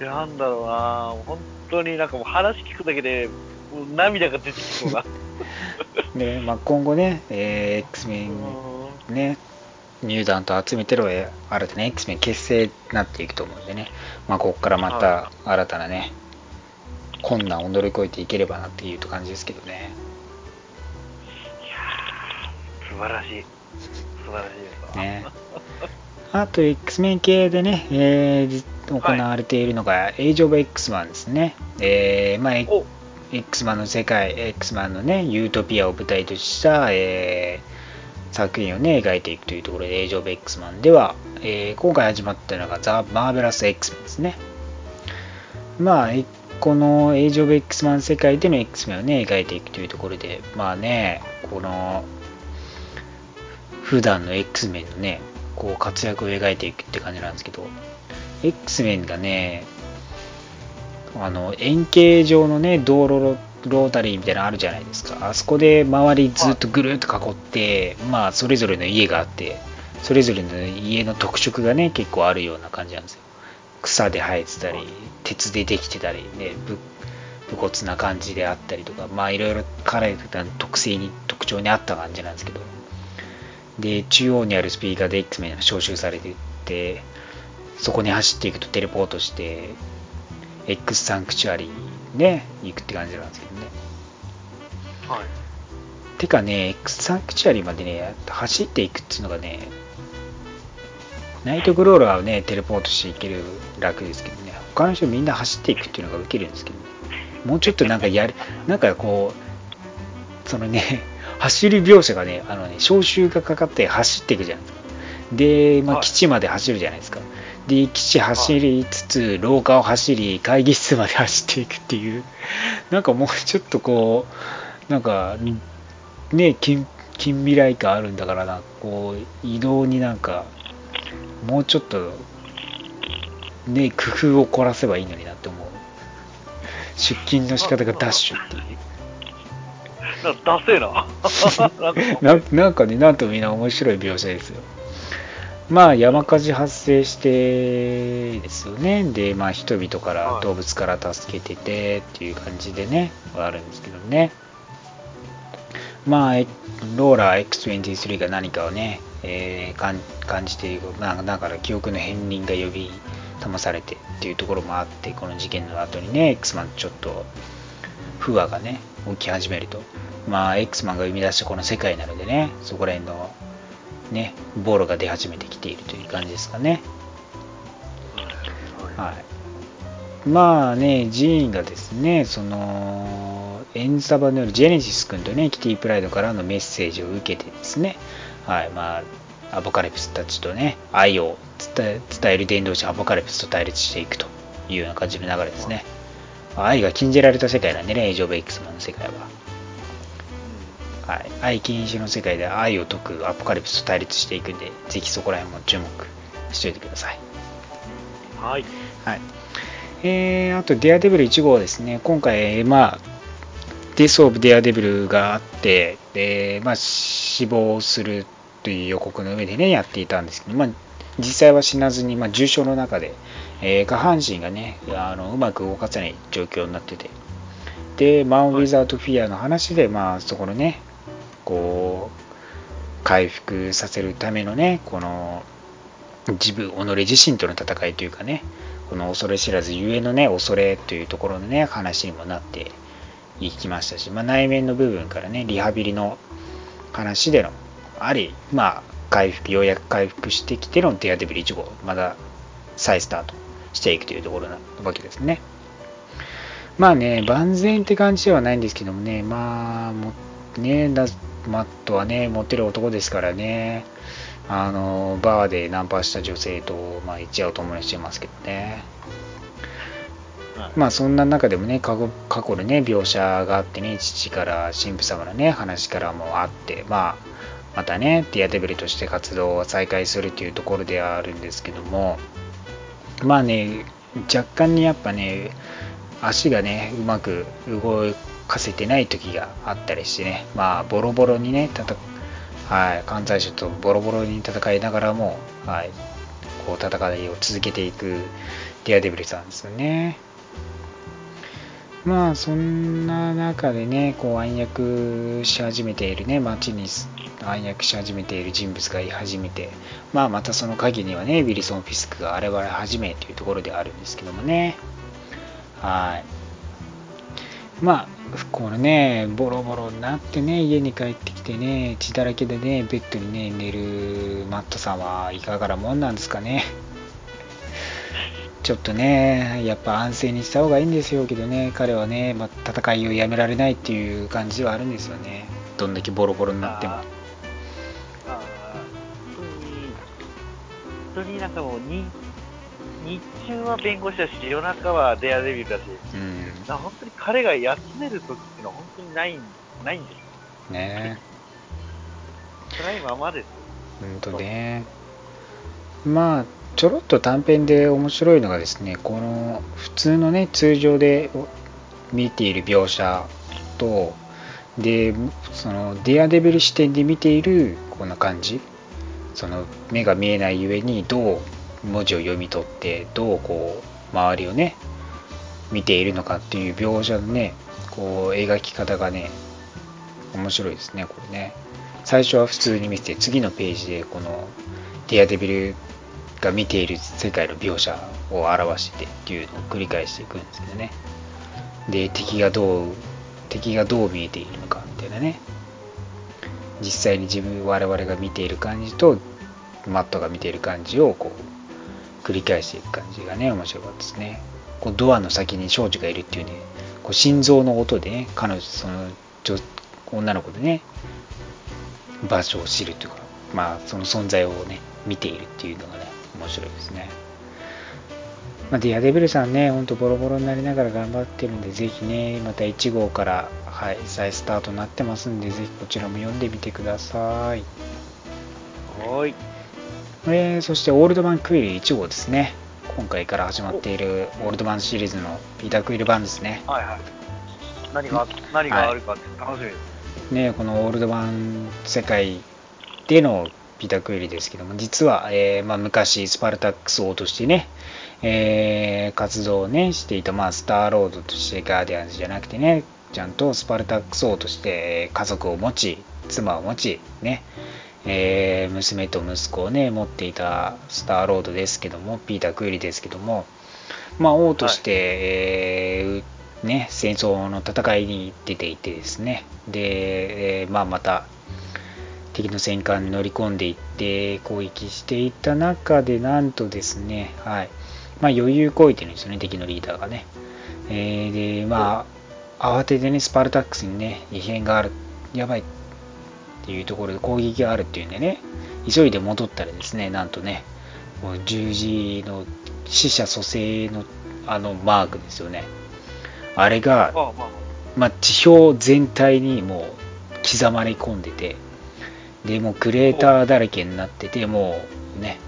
え。なんだろうな本当になんかもう話聞くだけで、涙が出てきそうな。で、まあ、今後ね、えー X メンね、入団と集めてるえー新たな X メン結成になっていくと思うんでね、まあ、ここからまた新たなね、困難を乗り越えていければなっていう感じですけどね。素晴らしい。素晴らしいですわ。ね。あと、X メン系でね、えーじ行われているのが、エイジ・オブ・ X マンですね。えーまあ、お X マンの世界、X マンのね、ユートピアを舞台とした、えー作品をね、描いていくというところで、エイジ・オブ・ X マンでは、えー今回始まったのが、ザ・マーベラス・ X メンですね。まあ、このエイジ・オブ・ X マン世界での X メンをね、描いていくというところで、まあね、この、普段の X メンのね、こう活躍を描いていくって感じなんですけど、X メンがね、あの円形状のね、道路ロータリーみたいなのあるじゃないですか。あそこで周りずっとぐるっと囲って、まあそれぞれの家があって、それぞれの家の特色がね、結構あるような感じなんですよ。草で生えてたり、鉄でできてたり、ね、ぶ武骨な感じであったりとか、まあいろいろ彼らの特性に、特徴に合った感じなんですけど、で、中央にあるスピーカーで X メンが招集されていって、そこに走っていくとテレポートして、X サンクチュアリーね、行くって感じなんですけどね。はい。てかね、X サンクチュアリーまでね、走っていくっていうのがね、ナイトクローラーはね、テレポートしていける楽ですけどね、他の人みんな走っていくっていうのが受けるんですけど、もうちょっとなんかやる、なんかこう、そのね、<laughs> 走り描写がね、あのね、招集がかかって走っていくじゃないですか。で、まあ、はい基地まで走るじゃないですか。で、基地走りつつ、廊下を走り、会議室まで走っていくっていう、なんかもうちょっとこう、なんか、ね、近近未来感あるんだからな、こう、移動になんか、もうちょっと、ね、工夫を凝らせばいいのになって思う。出勤の仕方がダッシュっていう。なダセえな。<laughs> なんか <laughs> ななんかね、なんとみんな面白い描写ですよ。まあ、山火事発生してですよね。で、まあ、人々から、はい動物から助けててっていう感じでね、あるんですけどね。まあ、えローラー X23 が何かをね、えー感感じている、なんかだから記憶の片鱗が呼び覚まされてっていうところもあって、この事件の後にね、X マンちょっと不和がね、起き始めると。まあ、X マンが生み出したこの世界なのでね、そこら辺のね、ボロが出始めてきているという感じですかね。はい。まあね、ジーンがですね、その、エンザバのジェネシス君とね、キティプライドからのメッセージを受けてですね、はい、まあ、アポカリプスたちとね愛を伝え伝える伝道師アポカリプスと対立していくというような感じの流れですね、愛が禁じられた世界なんでねエイジ・オブ・エクスマンの世界ははい、愛禁止の世界で愛を説くアポカリプスと対立していくんで、ぜひそこら辺も注目しておいてください。はい。はい。えー、あと、デアデビル1号ですね。今回、まあ、デス・オブ・デアデビルがあって、で、まあ、死亡するという予告の上でね、やっていたんですけど、まあ、実際は死なずに、まあ、重症の中で、えー下半身がねあの、うまく動かせない状況になってて、で、マン・ウィザード・フィアの話で、まあ、そこのね、こう、回復させるためのね、この、自分、己自身との戦いというかね、この恐れ知らずゆえのね、恐れというところのね、話にもなっていきましたし、まあ、内面の部分からね、リハビリの話での、あり、まあ、回復、ようやく回復してきてのデアデビル1号、まだ再スタートしていくというところなわけですね。まあね、万全って感じではないんですけどもね、まあ、もね、だマットはね、モテる男ですからね、あの、バーでナンパした女性と、まあ、一夜を共にしてますけどね。はいまあそんな中でもね過去過去のね描写があってね父から神父様のね話からもあってまあまたねディアデビルとして活動を再開するというところではあるんですけどもまあね若干にやっぱね足がねうまく動かせてない時があったりしてね。まあボロボロにね戦はい関西者とボロボロに戦いながらもはいこう戦いを続けていくディアデビルさんですよね。まあそんな中でねこう暗躍し始めているね街に暗躍し始めている人物がい始めてまあまたその陰にはねウィルソン・フィスクが現れ始めというところであるんですけどもね。はい。まあこのねボロボロになってね家に帰ってきてね血だらけでねベッドにね寝るマットさんはいかがなもんなんですかね <laughs> ちょっとね、やっぱ安静にした方がいいんですよけどね、彼はね、まあ、戦いをやめられないっていう感じはあるんですよね。どんだけボロボロになっても。あーあー本当に、本当になんかもうに、日中は弁護士だし、夜中はデアデビルだし、うん。な本当に彼が休める時っていうのは本当にないんないんですよ。ね辛いままですよ。ほんとね。まあ、ちょろっと短編で面白いのがですね、この普通のね、通常で見ている描写と、で、そのデアデビル視点で見ているこんな感じ、その目が見えないゆえにどう文字を読み取って、どうこう周りをね、見ているのかっていう描写のね、こう描き方がね、面白いですね、これね。最初は普通に見て、次のページでこのディアデビルが見ている世界の描写を表してっていうのを繰り返していくんですけどね。で、敵がどう、敵がどう見えているのかみたいなね。実際に自分、我々が見ている感じと、マットが見ている感じをこう、繰り返していく感じがね、面白かったですね。こうドアの先に少女がいるっていうね、こう心臓の音でね、彼女、その女女の子でね、場所を知るというか、まあ、その存在をね、見ているっていうのがね、面白いですね。まあ、ディアデビルさんね、ほんとボロボロになりながら頑張ってるんで、ぜひね、また1号から、はい、再スタートになってますんで、ぜひこちらも読んでみてください。はい。えーそして、オールドマンクイル1号ですね。今回から始まっているオールドマンシリーズのピーター・クイル版ですね。はいはい。何が、何があるかって楽しみです。ね、このオールドマン世界でのピーター・クイルですけども、実は、えーまあ、昔スパルタックス王としてね、えー活動をね、していた、まあ、スターロードとしてガーディアンズじゃなくてね、ちゃんとスパルタックス王としてえー家族を持ち、妻を持ち、ね、えー娘と息子をね、持っていたスターロードですけども、ピーター・クイルですけども、まあ、王として、えーね、戦争の戦いに出ていてですね、で、えーまあ、また敵の戦艦に乗り込んでいって攻撃していった中で、なんとですね、はい。まあ、余裕こいてるんですよね、敵のリーダーがね。えーで、まあ、慌ててね、スパルタックスにね、異変がある、やばいっていうところで攻撃があるっていうんでね、急いで戻ったらですねなんとねこう十字の死者蘇生のあのマークですよね。あれが、まあ、地表全体にもう刻まれ込んでてでもうクレーターだらけになっててもうね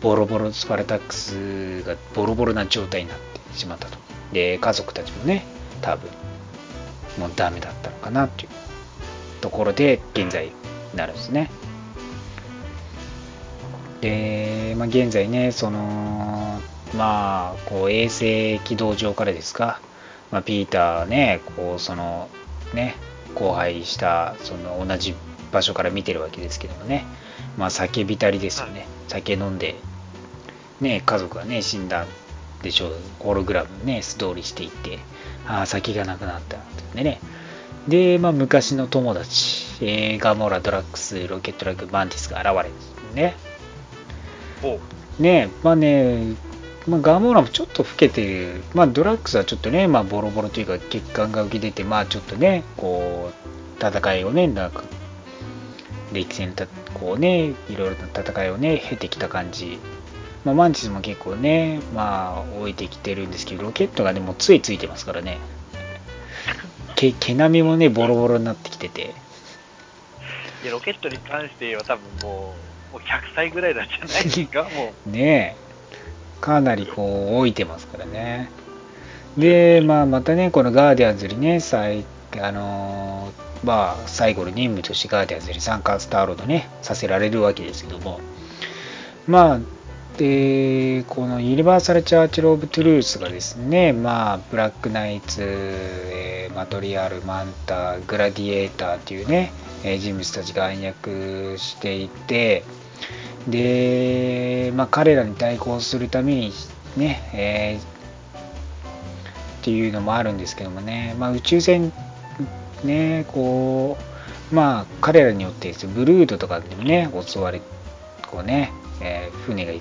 ボロボロスパルタックスがボロボロな状態になってしまったと。で家族たちもね多分もうダメだったのかなっていうところで現在になるんですね。で、まあ、現在ねそのまあこう衛星軌道上からですか、まあ、ピーターねこうそのね荒廃したその同じ場所から見てるわけですけどもねまあ酒浸りですよね。酒飲んでね家族がね死んだでしょう。ホログラムね素通りしていってああ先がなくなったってねで、まあ、昔の友達、えーガモラ、ドラッグス、ロケットラグ、マンティスが現れるんですね。おねまあね、まあ、ガモーラもちょっと老けてる、まあ、ドラッグスはちょっとね、まあ、ボロボロというか血管が浮き出て、まあ、ちょっとね、こう、戦いをね、なんか、歴戦た、こうね、いろいろな戦いをね、経てきた感じ。まあ、マンティスも結構ね、まあ、置いてきてるんですけど、ロケットがね、もう杖ついてますからね。毛毛並みもね、ボロボロになってきてて。いや、ロケットに関して言えば多分もう、もう100歳ぐらいなんじゃないですか、<laughs> もねえ。かなりこう老いてますからね。でまあまたねこのガーディアンズにね最あのーまあ最後の任務としてガーディアンズに参加スターロードねさせられるわけですけども。まあでこのユニバーサル・チャーチ・オブ・トゥルースがですねまあブラックナイツ、えーマトリアル・マンタグラディエーターっていうね、えー人物たちが暗躍していてで、まあ、彼らに対抗するためにね、えーっていうのもあるんですけどもね、まあ、宇宙船ねこうまあ彼らによってですねブルードとかでもね襲われこうね、えー船が。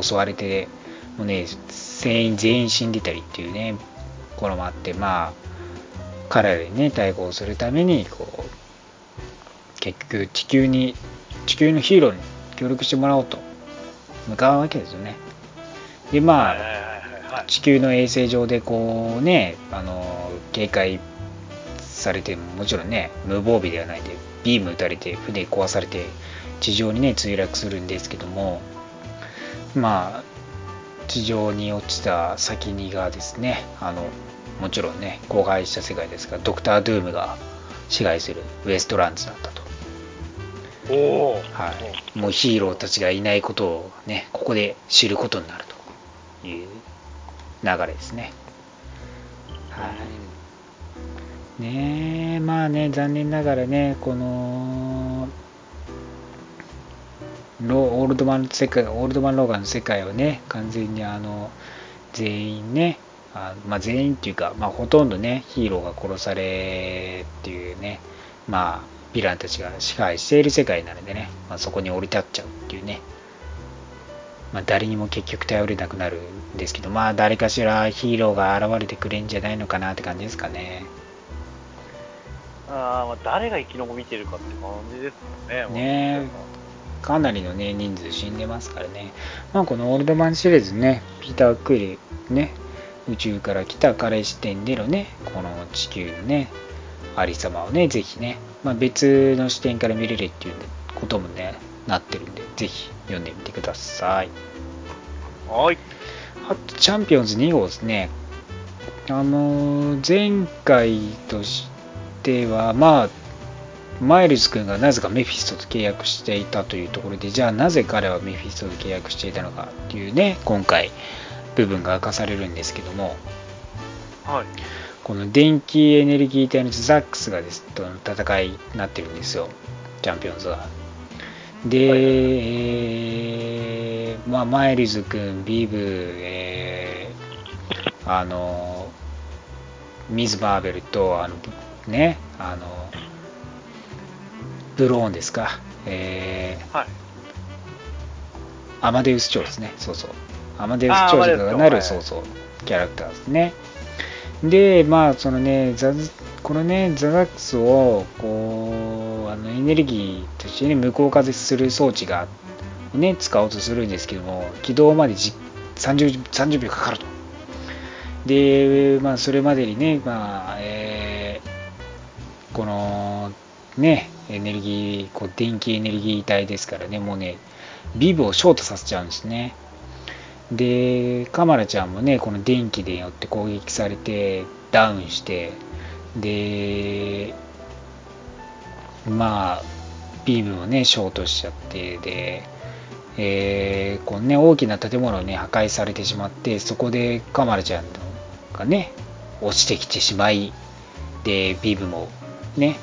襲われてもうね全員全員死んでたりっていうねころもあってまあ彼らにね対抗するためにこう結局地球に地球のヒーローに協力してもらおうと向かうわけですよねでまあ。地球の衛星上でこうねあの警戒されてももちろんね無防備ではないでビーム撃たれて船壊されて地上にね墜落するんですけどもまあ地上に落ちた先にがですねあのもちろんね荒廃した世界ですがドクター・ドゥームが支配するウエストランズだったと。はい、もうヒーローたちがいないことをね、ここで知ることになるという流れですね。はい。ねえ、まあね、残念ながらね、この、ロオールドマンの世界、オールドマン・ローガンの世界をね、完全にあの、全員ね、あまあ、全員っていうか、まあ、ほとんどね、ヒーローが殺されっていうね、まあ、ヴィランたちが支配している世界なのでね、まあ、そこに降り立っちゃうっていうね、まあ、誰にも結局頼れなくなるんですけど、まあ、誰かしらヒーローが現れてくれんじゃないのかなって感じですかね。あーまあ、誰が生き残見てるかって感じですよね。ねかなりのね、人数死んでますからね。まあ、このオールドマンシリーズね、ピーター・クイリ、ね、宇宙から来た彼視点でのね、この地球のね、ありさまをね、ぜひね、まあ、別の視点から見れるっていうこともね、なってるんで、ぜひ読んでみてください。はい。あと、チャンピオンズ2号ですね。あのー前回としては、まあ、マイルズ君がなぜかメフィストと契約していたというところで、じゃあなぜ彼はメフィストと契約していたのかっていうね、今回、部分が明かされるんですけども、はい。この電気エネルギー体のザックスがですとの戦いになってるんですよ、チャンピオンズは。いえーまあ、マイルズ君、ビブ、えーあの、ミズ・マーベルと、あの、ぶね、あの、ブローンですか、えーはい。アマデウス長ですね。そうそう。アマデウス長とかがなる、そうそう、キャラクターですね。で、まあ、そのね、ザこのね、ザザックスを、こう、あのエネルギーとしてね無効化する装置がね使おうとするんですけども起動までじ 30, 30秒かかるとでまあそれまでにねまあえーこのねエネルギーこう電気エネルギー体ですからねもうねビブをショートさせちゃうんですね。でカマラちゃんもねこの電気でよって攻撃されてダウンしてでまあビームもねショートしちゃってで、えーこうね、大きな建物をね破壊されてしまってそこでカマラちゃんがね落ちてきてしまいでビームもね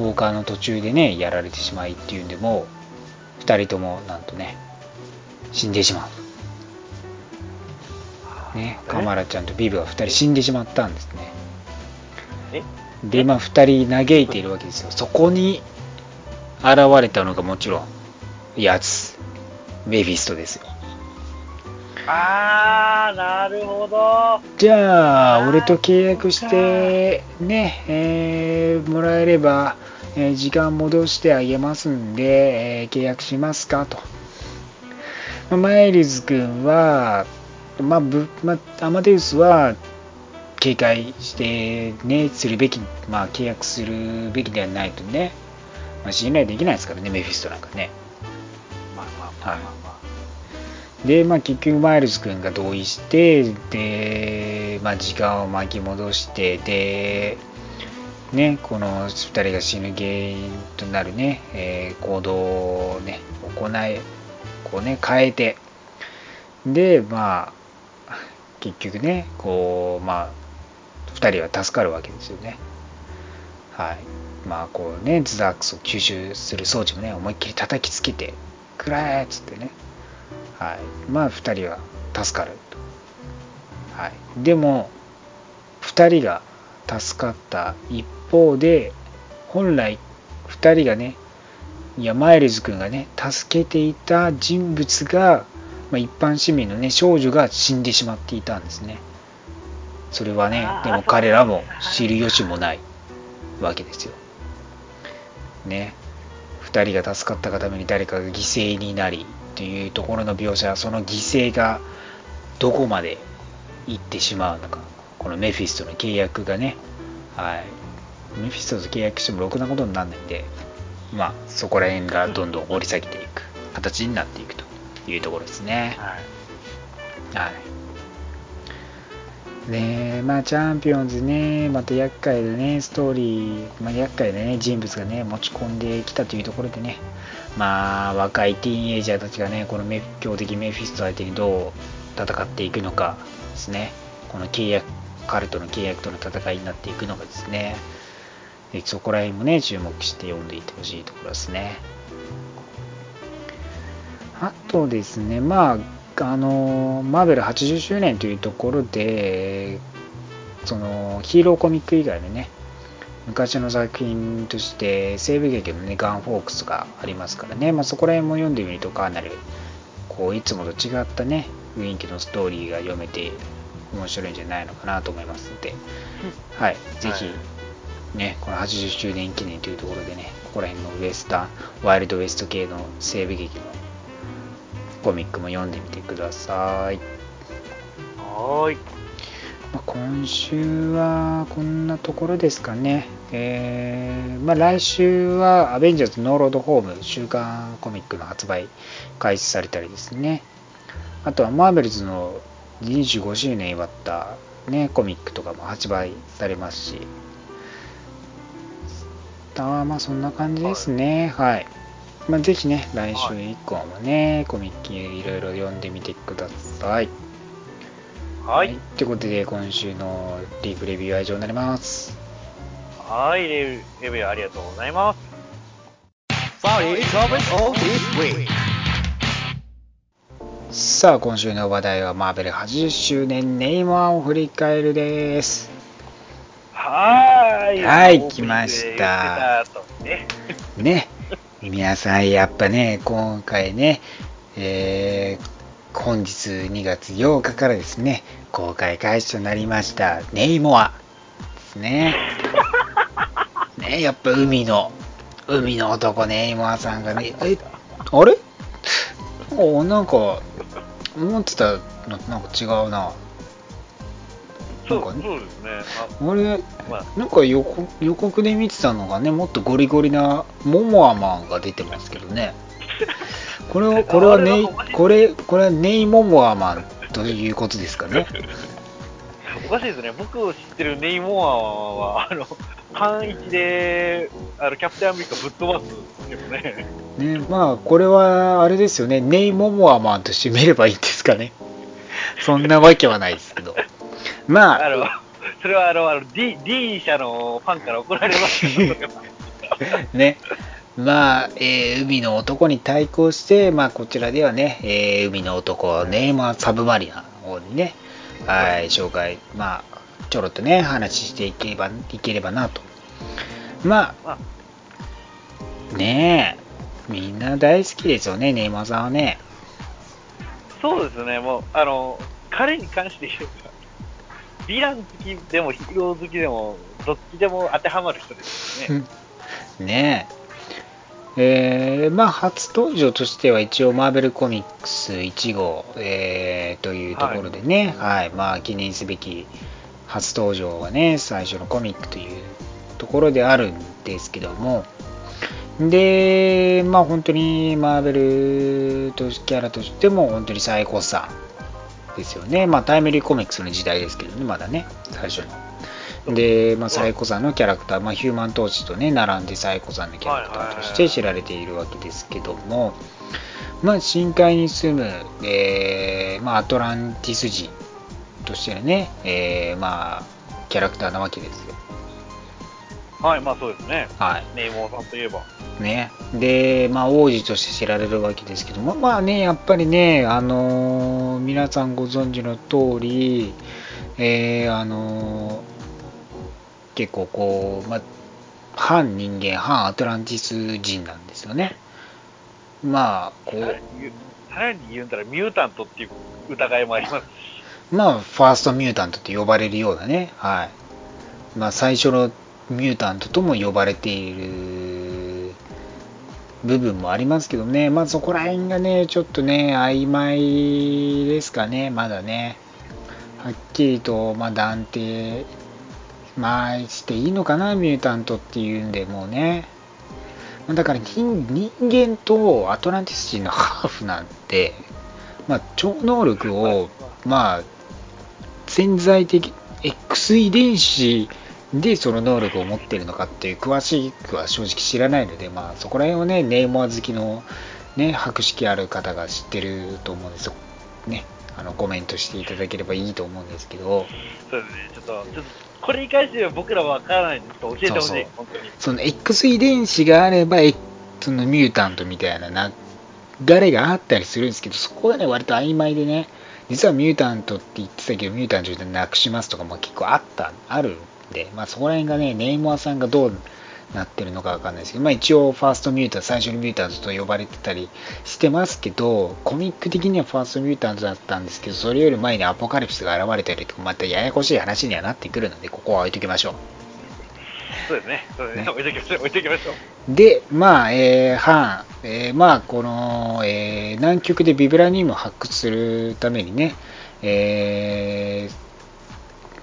10日の途中でねやられてしまいっていうんでもう2人ともなんとね死んでしまう。ねカマラちゃんとビーブが2人死んでしまったんですね。え？でまあ2人嘆いているわけですよ。そこに現れたのがもちろんやつメフィストですよ。あー、なるほど。じゃあ俺と契約してね、えーもらえれば、えー時間戻してあげますんで、えー契約しますかと、まあマイルズ君は、まあぶまあ、アマデウスは警戒してねするべき、まあ、契約するべきではないとね、まあ、信頼できないですからねメフィストなんかね。まあまあまあまあまあ。で、まあ、結局マイルズ君が同意してで、まあ、時間を巻き戻してで、ね、この2人が死ぬ原因となるね、えー行動をね行いこうね変えてでまあ結局ねこうまあ2人は助かるわけですよね。はい。まあこうねズダークスを吸収する装置もね思いっきり叩きつけて「くらえ!」っつってね。はい、まあ2人は助かると、はい、でも2人が助かった一方で本来2人がねいやマイルズ君がね助けていた人物が、まあ、一般市民のね少女が死んでしまっていたんですね。それはねでも彼らも知る由もないわけですよ。ね。2人が助かったがために誰かが犠牲になりというところの描写その犠牲がどこまで行ってしまうのか。このメフィストの契約がねはいメフィストと契約してもろくなことにならないんでまあそこら辺がどんどん掘り下げていく形になっていくというところですね。はい。はい。ねまあチャンピオンズねまた厄介でねストーリー、まあ、厄介でね人物がね持ち込んできたというところでねまあ若いティーンエイジャーたちがねこのメ強敵メフィスト相手にどう戦っていくのかですね。この契約カルトの契約との戦いになっていくのかですね。そこら辺もね注目して読んでいってほしいところですね。あとですね、まあ、あの、マーベル80周年というところで、その、ヒーローコミック以外のね、昔の作品として、西部劇のね、ガンフォークスがありますからね、まあ、そこら辺も読んでみるとかなり、こう、いつもと違ったね、雰囲気のストーリーが読めて、面白いんじゃないのかなと思いますので、はい、ぜひ、ね、この80周年記念というところでね、ここら辺のウエスタン、ワイルドウエスト系の西部劇のコミックも読んでみてください。はーい。まあ、今週はこんなところですかね。えーまあ、来週はアベンジャーズノーロードホーム週刊コミックの発売開始されたりですね。あとはマーベルズの25周年祝った、ね、コミックとかも発売されますし。あーまあそんな感じですね。はい。まあ、ぜひね、来週以降もね、コミックいろいろ読んでみてください。はい。ということで、今週のリーフレビューは以上になります。はい。レビューレビューありがとうございます。さあ、今週の話題はマーベル80周年ネイマーを振り返るです。はーい。はい来ましたね。ね、皆さんやっぱね、今回ね、えー本日2月8日からですね、公開開始となりました、ネイモアですね。<laughs> ね、やっぱ海の、海の男ね、今さんがね、え、あれ？おなんか、思ってたのとなんか違うな。そうなんかねそうですね。俺、あまあ、なんか予告予告で見てたのがね、もっとゴリゴリなモモアマンが出てますけどね。これ <laughs> は、これはネイ、これ、これはネイモモアマンということですかね。<laughs> おかしいですね。僕を知ってるネイモアは、あの、パン1で、あの、キャプテンアメリカぶっ飛ばすんですね。ね、まあ、これは、あれですよね、ネイモモアマンとして見ればいいんですかね。そんなわけはないですけど。まあ、あの、それはあの、あの、D、D 社のファンから怒られますけど、<laughs> ね。まあ、えー海の男に対抗して、まあ、こちらではね、えー海の男、ネーマーサブマリナの方にね、はい、紹介、まあ、ちょろっとね、話していければ、いければなと。ままあ、ねえ、みんな大好きですよね、ネーマーさんはね。そうですね、もう、あの、彼に関して言えば、ヴィラン好きでもヒーロー好きでも、どっちでも当てはまる人ですよね。<laughs> ねえ。えーまあ、初登場としては一応、マーベルコミックス1号、えーというところでね、はい、まあ、記念すべき初登場がね、最初のコミックというところであるんですけども、で、まあ、本当にマーベルとキャラとしても、本当に最高さですよね。まあ、タイムリーコミックスの時代ですけどね、まだね、最初の。で、まあ、サイコさんのキャラクター、まあ、ヒューマントーチとね、並んでサイコさんのキャラクターとして知られているわけですけども、まあ、深海に住む、えーまあ、アトランティス人としてのね、えーまあ、キャラクターなわけですよ。はい、まあそうですね。はい。ネイモーさんといえば。ね。で、まあ、王子として知られるわけですけども、まあね、やっぱりね、あのー皆さんご存知の通り、えーあのー結構こう、まあ、反人間、反アトランティス人なんですよね。まあ、こう、さらに言うんだら、ミュータントっていう疑いもありますし。まあ、ファーストミュータントって呼ばれるようなね、はい。まあ、最初のミュータントとも呼ばれている部分もありますけどね、まあ、そこら辺がね、ちょっとね、曖昧ですかね、まだね。はっきりと、まあ、断定、まあ、していいのかな、ミュータントっていうんで、もうね。だから人人間とアトランティス人のハーフなんて、まあ、超能力を、まあ、潜在的 X 遺伝子でその能力を持っているのかっていう詳しくは正直知らないので、まあ、そこら辺をねネイモア好きの、ね、博識ある方が知ってると思うんです。よ、ね、あのコメントしていただければいいと思うんですけど。そうですね、ちょっと、ちょっと、これに関しては僕らはわからないんですけど、教えてほしい、そうそう。本当に。その X 遺伝子があればえそのミュータントみたいなな流れがあったりするんですけどそこがね割と曖昧でね実はミュータントって言ってたけどミュータントじゃなくしますとかも結構あったあるんでまあそこら辺がねネイモアさんがどうなってるのかわかんないですけど、まあ、一応ファーストミュータント最初にミュータントと呼ばれてたりしてますけどコミック的にはファーストミュータントだったんですけどそれより前にアポカリプスが現れたりとかまたややこしい話にはなってくるのでここは置いときましょう。そうですね、そうですね、ね。置いときましょう、置いときましょう。で、まあ、えー、反、えーまあ、この、えー南極でビブラニウムを発掘するためにね、えー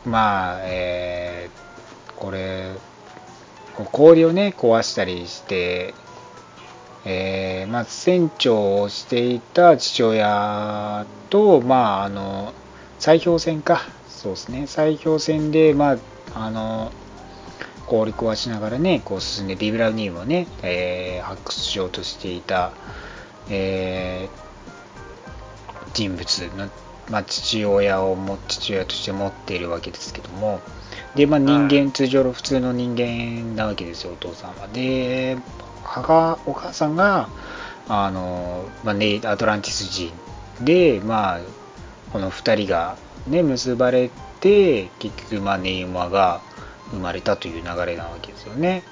まあ、えーこれ、こう氷をね、壊したりして、えーまあ、船長をしていた父親と、まあ、あの、砕氷船か、そうですね、砕氷船で、まあ、あの、氷壊しながらね、こう進んでビブラニウムをね、えー発掘しようとしていた、えー人物の、まあ、父親をも父親として持っているわけですけども、で、まあ、人間、は通常の普通の人間なわけですよ、お父さんは。で、母、お母さんが、あの、まあ、ネイアトランティス人で、まあ、この2人が、ね、結ばれて、結局、まあ、ネイマーが生まれたという流れなわけですよね。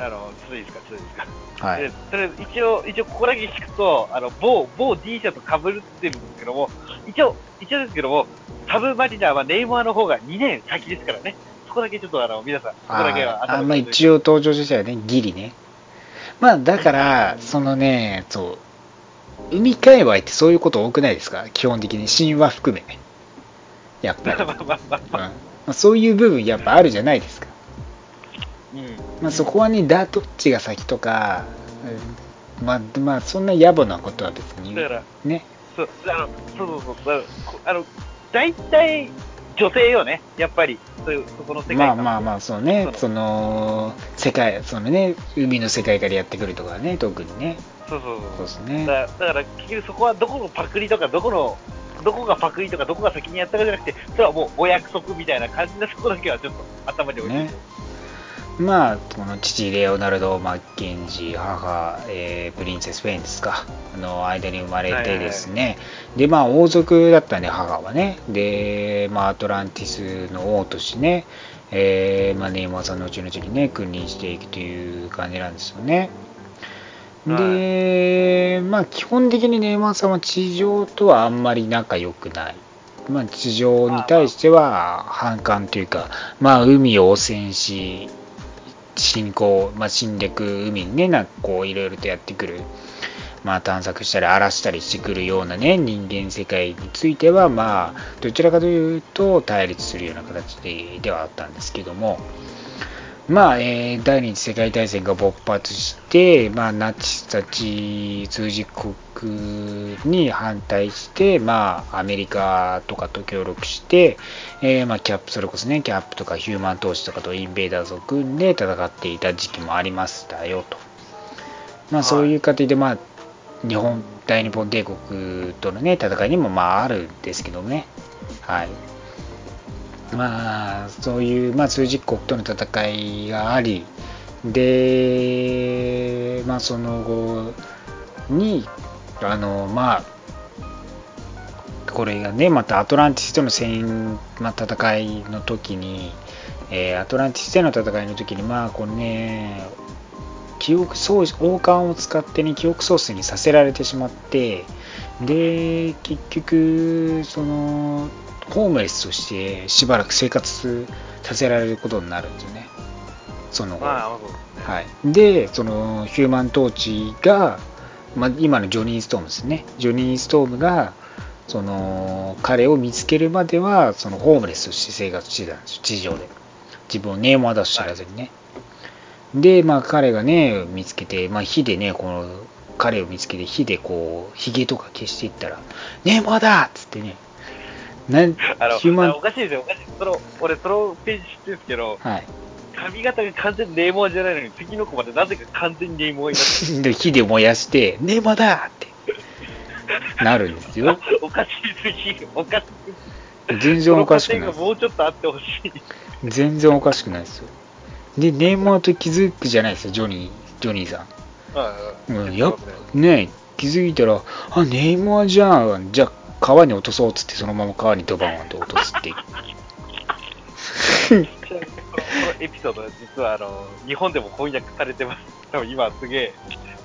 あの、ちょっといいですか、ちょっといいですか。はいで。とりあえず一応、一応ここだけ聞くと、あの、某、某 D 社と被ってるんですけども、一応、一応ですけども、サブマリナーはネイマーの方が2年先ですからね。そここだけちょっとあの、皆さん、そこだけはあまあに一応登場したよねギリねまあだからそのねそう海界隈ってそういうこと多くないですか？基本的に神話含めやっぱり、<laughs> まあまあまあまあ、うんまあ、そういう部分やっぱあるじゃないですか、うん。まあ、そこはねだどっちが先とか、うんまあまあそんな野暮なことは別にだからね。そう、あの、そうそうそう、あの、大体、女性よね、やっぱり、そういう、そこの世界まあまあまあ、あそうね。そその世界そのね海の世界からやってくるとかね特にね。そうそうそう。そうですね。だだから、結局そこはどこのパクリとか、どこの、どこがパクリとか、どこが先にやったかじゃなくて、それはもうお約束みたいな感じなところだけはちょっと頭に置いて。ねまあこの父レオナルド・マッケンジー母、えープリンセス・フェインですかの間に生まれてですね、でまあ王族だったんで母はね。で、まあ、アトランティスの王としてね、えーまあ、ネイマーさんの後々にね君臨していくという感じなんですよね。で、まあ基本的にネイマーさんは地上とはあんまり仲良くない。まあ、地上に対しては反感というか、まあ、海を汚染し、侵攻、まあ、侵略、海にね、なんかこう、いろいろとやってくる、まあ、探索したり、荒らしたりしてくるようなね、人間世界については、まあ、どちらかというと、対立するような形でではあったんですけども、まあ、えー第二次世界大戦が勃発して、まあ、ナチたち通じ国に反対して、まあ、アメリカとかと協力して、えーまあ、キャップ、それこそね、キャップとかヒューマン投資とかとインベーダーズを組んで戦っていた時期もありましたよと。まあ、そういう過程で、まあ、日本、大日本帝国とのね、戦いにもまああるんですけどね。はい。まあ、そういう、まあ、数十国との戦いがあり、で、まあ、その後に、あの、まあ、これがね、またアトランティスとの戦、まあ、戦いの時に、えーアトランティスでの戦いの時に、まあ、このね、記憶喪失、王冠を使ってね、記憶喪失にさせられてしまって、で、結局、その、ホームレスとしてしばらく生活させられることになるんですよね。その後。はい、で、そのヒューマントーチが、まあ、今のジョニー・ストームですね、ジョニー・ストームがその彼を見つけるまではそのホームレスとして生活してたんですよ、地上で。自分をネームは出し知らずにね。で、まあ、彼がね、見つけて、まあ、火でね、この彼を見つけて、火でこう、ヒゲとか消していったら、ネームはだっつってね、なんあの、ヒューマンおかしいですよ、おかしい。その、俺、そのページ知ってるんですけど、はい。髪型が完全にネーモアじゃないのに、次の子までなぜか完全にネーモアになって <laughs> で火で燃やして、ネームはだってなるんですよ。<laughs> る。おかしすぎる。おかしすぎる。全然おかしくないもうちょっとあってほしい。全然おかしくないですよ。で、ネーマーと気づくじゃないですよ、ジョニー、ジョニーさん。うん、やっぱね、気づいたら、あ、ネーマーじゃん。じゃあ、川に落とそうっつって、そのまま川にドバンと落とすっていう。このエピソードは実はあの日本でも翻訳されてます。多分今すげえ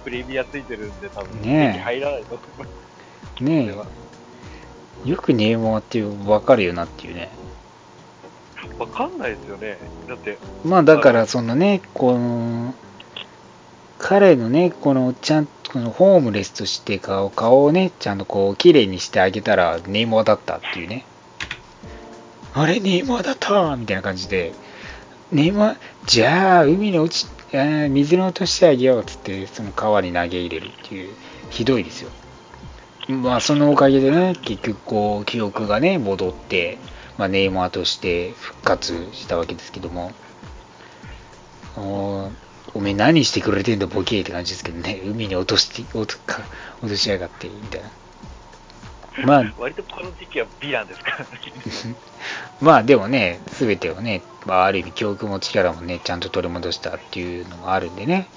プレミアついてるんで多分ね入らないと思います。ねえ、よくネーマーっていう、わかるよなっていうね。わかんないですよね。だって、まあだからそのね、この、彼のね、このちゃんこのホームレスとして顔顔をね、ちゃんとこう綺麗にしてあげたらネイマーだったっていうね。あれ、ネイマーだったみたいな感じで、ネイマー、じゃあ海に落ち、水に落としてあげようっつって、その川に投げ入れるっていう、ひどいですよ。まあそのおかげでね、結局こう記憶がね、戻って、まあ、ネイマーとして復活したわけですけども、おおめえ何してくれてんだボケーって感じですけどね、海に落として、落とか落としやがって、みたいな。まあ、<laughs> 割とこの時期はヴィランですからね。まあでもね、すべてをね、まあ、ある意味記憶も力もね、ちゃんと取り戻したっていうのもあるんでね。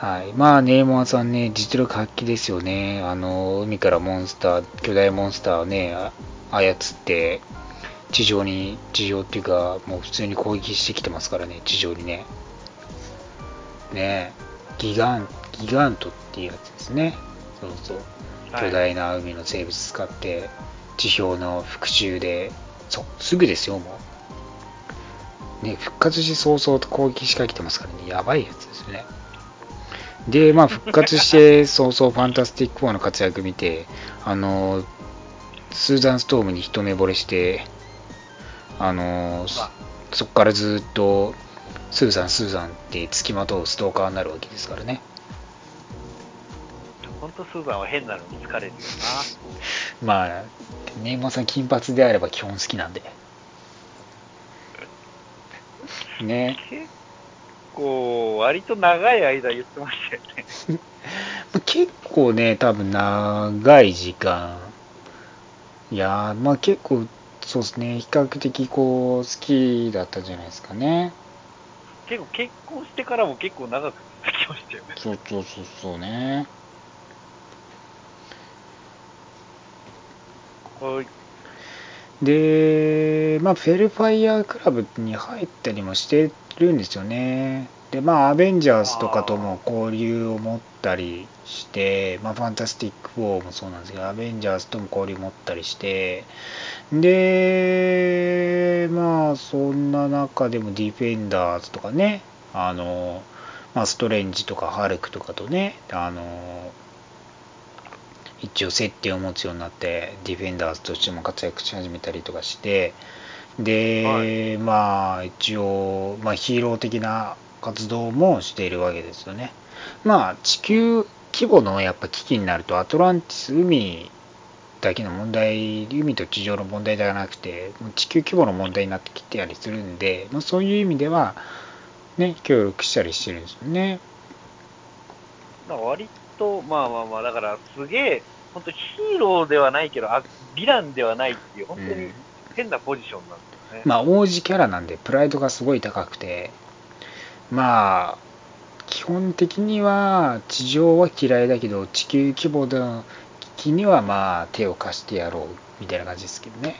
はい。まあ、ネイマーさんね、実力発揮ですよね。あの、海からモンスター、巨大モンスターをね、あ操って、地上に、地上っていうか、もう普通に攻撃してきてますからね、地上にね。ねギガン、ギガントっていうやつですね。そうそう。はい巨大な海の生物使って、地表の復讐で、そう、すぐですよ、もね、復活して早々と攻撃仕掛けてますからね、やばいやつですよね。で、まあ、復活して <laughs> 早々、ファンタスティック4の活躍見て、あの、スーザンストームに一目惚れして、あの、そそこからずっと、スーザン、スーザンって付きまとうストーカーになるわけですからね。本当スーザンは変なのに疲れるよまあ、ネイマーさん金髪であれば基本好きなんで。ね。な。結構、割と長い間言ってましたよね。<laughs> 結構ね、多分長い時間。いやー、まあ結構、そうですね、比較的こう、好きだったんじゃないですかね。結構結婚してからも結構長く続きましたよね。そうそうそうそうね。はい。で、まあ、フェルファイアークラブに入ったりもしてるんですよね。で、まあ、アベンジャー。ズとかとも交流を持ったりして、まあ、ファンタスティック4もそうなんですけど、アベンジャーズとも交流持ったりして、で、まあ、そんな中でもディフェンダーズとかね、あの、まあ、ストレンジとかハルクとかとね、あの、一応接点を持つようになってディフェンダーズとしても活躍し始めたりとかしてで、はまあ一応、まあ、ヒーロー的な活動もしているわけですよね。まあ地球規模のやっぱ危機になるとアトランティス海だけの問題海と地上の問題ではなくて地球規模の問題になってきてたりするんで、まあ、そういう意味ではね協力したりしてるんですよね。割と、まあまあまあ、だからすげえ、本当ヒーローではないけど、あヴィランではないっていう、本当にうん。変なポジションなんですよね。まあ王子キャラなんでプライドがすごい高くてまあ基本的には地上は嫌いだけど地球規模での危機にはまあ手を貸してやろうみたいな感じですけどね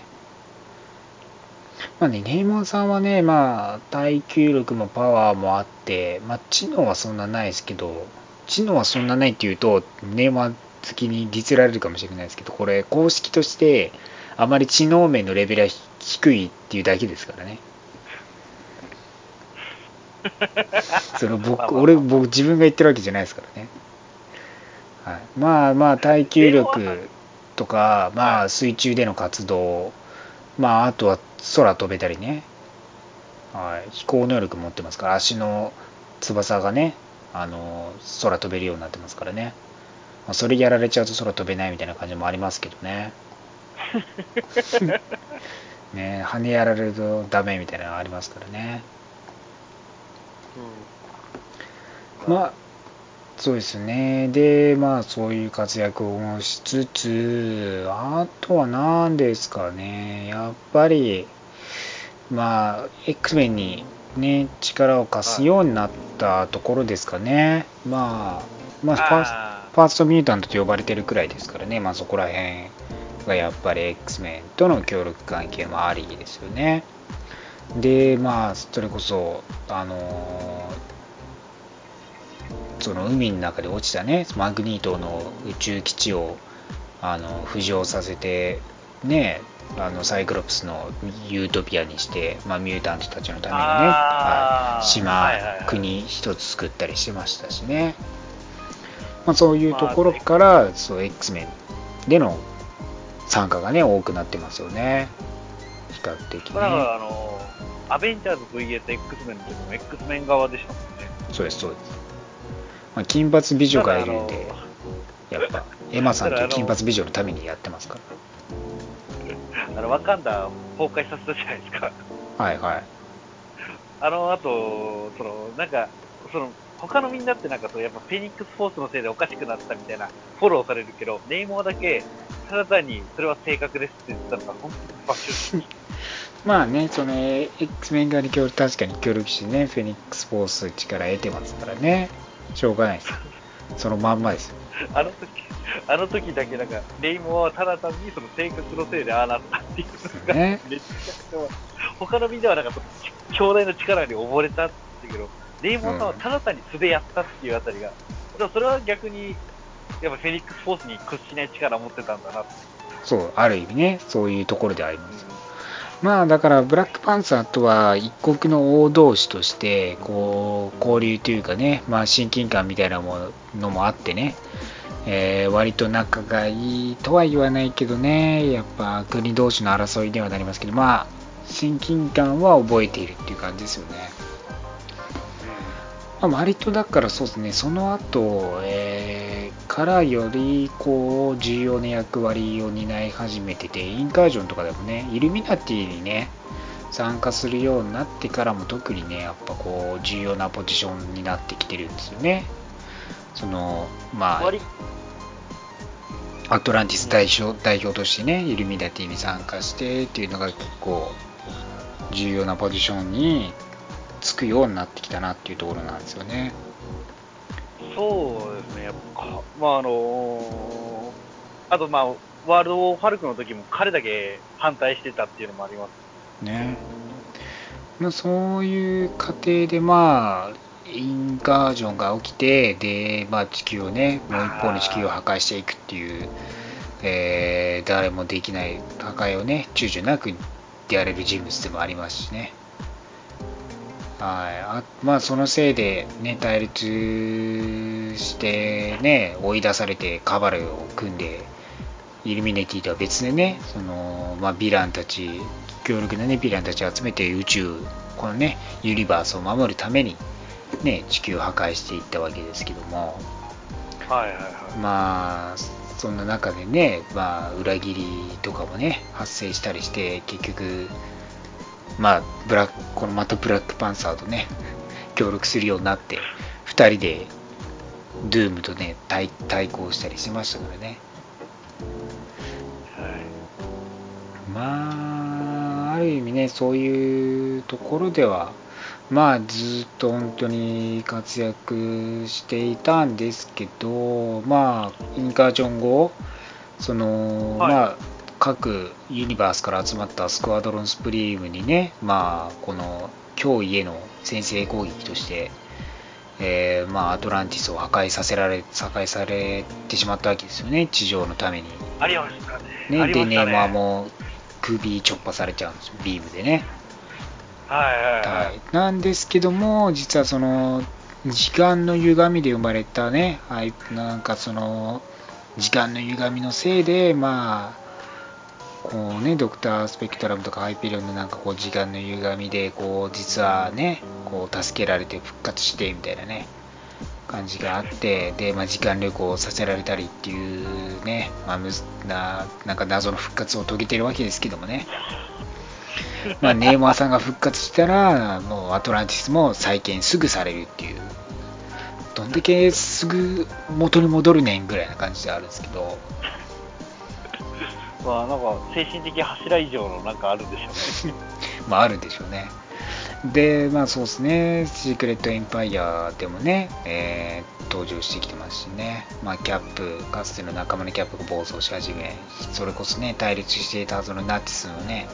まあねネイモンさんはねまあ耐久力もパワーもあってまあ知能はそんなないですけど知能はそんなないっていうとネイモン好きにディスられるかもしれないですけどこれ公式としてあまり知能面のレベルは低いっていうだけですからね。その僕、俺、僕、自分が言ってるわけじゃないですからね。はい、まあまあ、耐久力とか、まあ、水中での活動、まあ、あとは空飛べたりね、はい、飛行能力持ってますから、足の翼がね、あの空飛べるようになってますからね。まあ、それやられちゃうと空飛べないみたいな感じもありますけどね。<laughs> ね羽やられるとダメみたいなのありますからね。うんまあ、そうですね。で、まあ、そういう活躍をしつつ、あとは何ですかね。やっぱり、まあ、X メンにね、力を貸すようになったところですかね。まあ、まあ、ファースあファーストミュータントと呼ばれてるくらいですからね。まあ、そこら辺がやっぱり X メンとの協力関係もありですよね。で、まあ、それこそ、あのその海の中で落ちたねマグニートの宇宙基地をあの浮上させてねあのサイクロプスのユートピアにして、まあ、ミュータントたちのためにね、はい、島、はいはいはい。国一つ作ったりしてましたしね、まあ、そういうところから、そう X メンでの参加がね多くなってますよね。比較的ね。あの、アベンジャーズ VSX メンの時も X メン側でしたもんね。そうですそうです、まあ、金髪美女がいるんたでやっぱエマさんという金髪美女のためにやってますからあの、ワカンダ崩壊させたじゃないですか。はいはいあの後、その、なんか、その、他のみんなってなんかそう、やっぱフェニックスフォースのせいでおかしくなったみたいなフォローされるけど、ネイモアだけ、ただ単にそれは正確ですって言ってたのが、本当に爆笑しまあねその X メン側に協力確かに協力してねフェニックスフォース力得てますからね。しょうがないですよ。そのまんまですよ。あの時、あの時だけなんか、ネイモアはただ単にその性格のせいでああなったっていう。のが、<laughs> ね。めちゃくちゃ、他のみんなはなんか兄弟の力に溺れたって言うけど、ネイモアさんはただ単に素でやったっていうあたりが、でもそれは逆に、やっぱフェニックスフォースに屈しない力を持ってたんだな。そうある意味ねそういうところでありますよまあだからブラックパンサーとは一国の王同士としてこう交流というかね、まあ、親近感みたいなものもあってね、えー割と仲がいいとは言わないけどねやっぱ国同士の争いではなりますけどまあ親近感は覚えているっていう感じですよね。まあ、割とだからそうですね、その後、えーからよりこう重要な役割を担い始めてて、インカージョンとかでもね、イルミナティにね、参加するようになってからも特にね、やっぱこう重要なポジションになってきてるんですよね。そのまあ割アトランティス代表代表としてね、イルミナティに参加してっていうのが結構重要なポジションにつくようになってきたなっていうところなんですよね。そうですね、やっぱ、まああのあと、まあ、ワールド・ファルクの時も彼だけ反対してたっていうのもあります。ね。まあ、そういう過程で、まあ、インガージョンが起きて、で、まあ、地球をね、もう一方の地球を破壊していくっていう、えー誰もできない破壊をね、躊躇なくやれる人物でもありますしね。はい、あまあそのせいで、ね、対立して、ね、追い出されてカバルを組んで、イルミネティとは別でね、そのまあ、ヴィランたち、強力な、ね、ヴィランたちを集めて宇宙、このね、ユニバースを守るために、ね、地球を破壊していったわけですけども、はいはいはい。まあ、そんな中でね、まあ、裏切りとかもね、発生したりして、結局、まあ、ブラック、このまたブラックパンサーとね、協力するようになって、2人で、ドゥームとね、対対抗したりしましたからね。まあ、ある意味ね、そういうところでは、まあ、ずっと本当に活躍していたんですけど、まあ、インカージョン後、その、はいまあ、各ユニバースから集まったスクワドロンスプリームにね、まあ、この脅威への先制攻撃として、えーまあ、アトランティスを破壊させられ、破壊されてしまったわけですよね、地上のために。ありましたね。ね、でね、ましたね。まあもう首ちょっぱされちゃうんですよ、ビームでね。はいはいははいい。なんですけども、実はその、時間の歪みで生まれたね、はい、なんかその、時間の歪みのせいで、まあ、こうね、ドクタースペクトラムとかハイペリオンのなんかこう時間の歪みで、こう、実はね、こう、助けられて復活して、みたいなね、感じがあって、で、まあ、時間旅行をさせられたりっていうね、まあ、むずな、なんか謎の復活を遂げてるわけですけどもね。<laughs> まあ、ネイマーさんが復活したら、もうアトランティスも再建すぐされるっていう、どんだけすぐ元に戻るねんぐらいな感じであるんですけど、<laughs> まあなんか精神的柱以上のなんかあるんでしょうね。<laughs> まああるんでしょうね。で、まあそうですね、シークレットエンパイアでもね、えー登場してきてますしね、まあキャップ、かつての仲間のキャップが暴走し始め、それこそね、対立していたはずのナチスのね、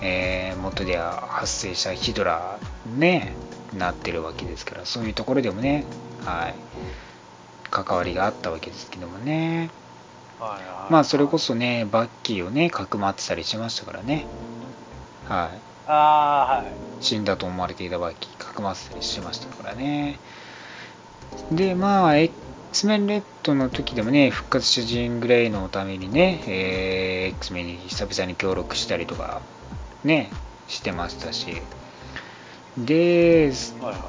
えー元では発生したヒドラね、なってるわけですから、そういうところでもね、はい、関わりがあったわけですけどもね。まあそれこそね、バッキーをね、かくまってたりしましたからね。はい。ああ、はい。死んだと思われていたバッキー、かくまってたりしましたからね。で、まあ、X メンレッドの時でもね、復活したジングレイのためにね、えー X メンに久々に協力したりとか、ね、してましたし。で、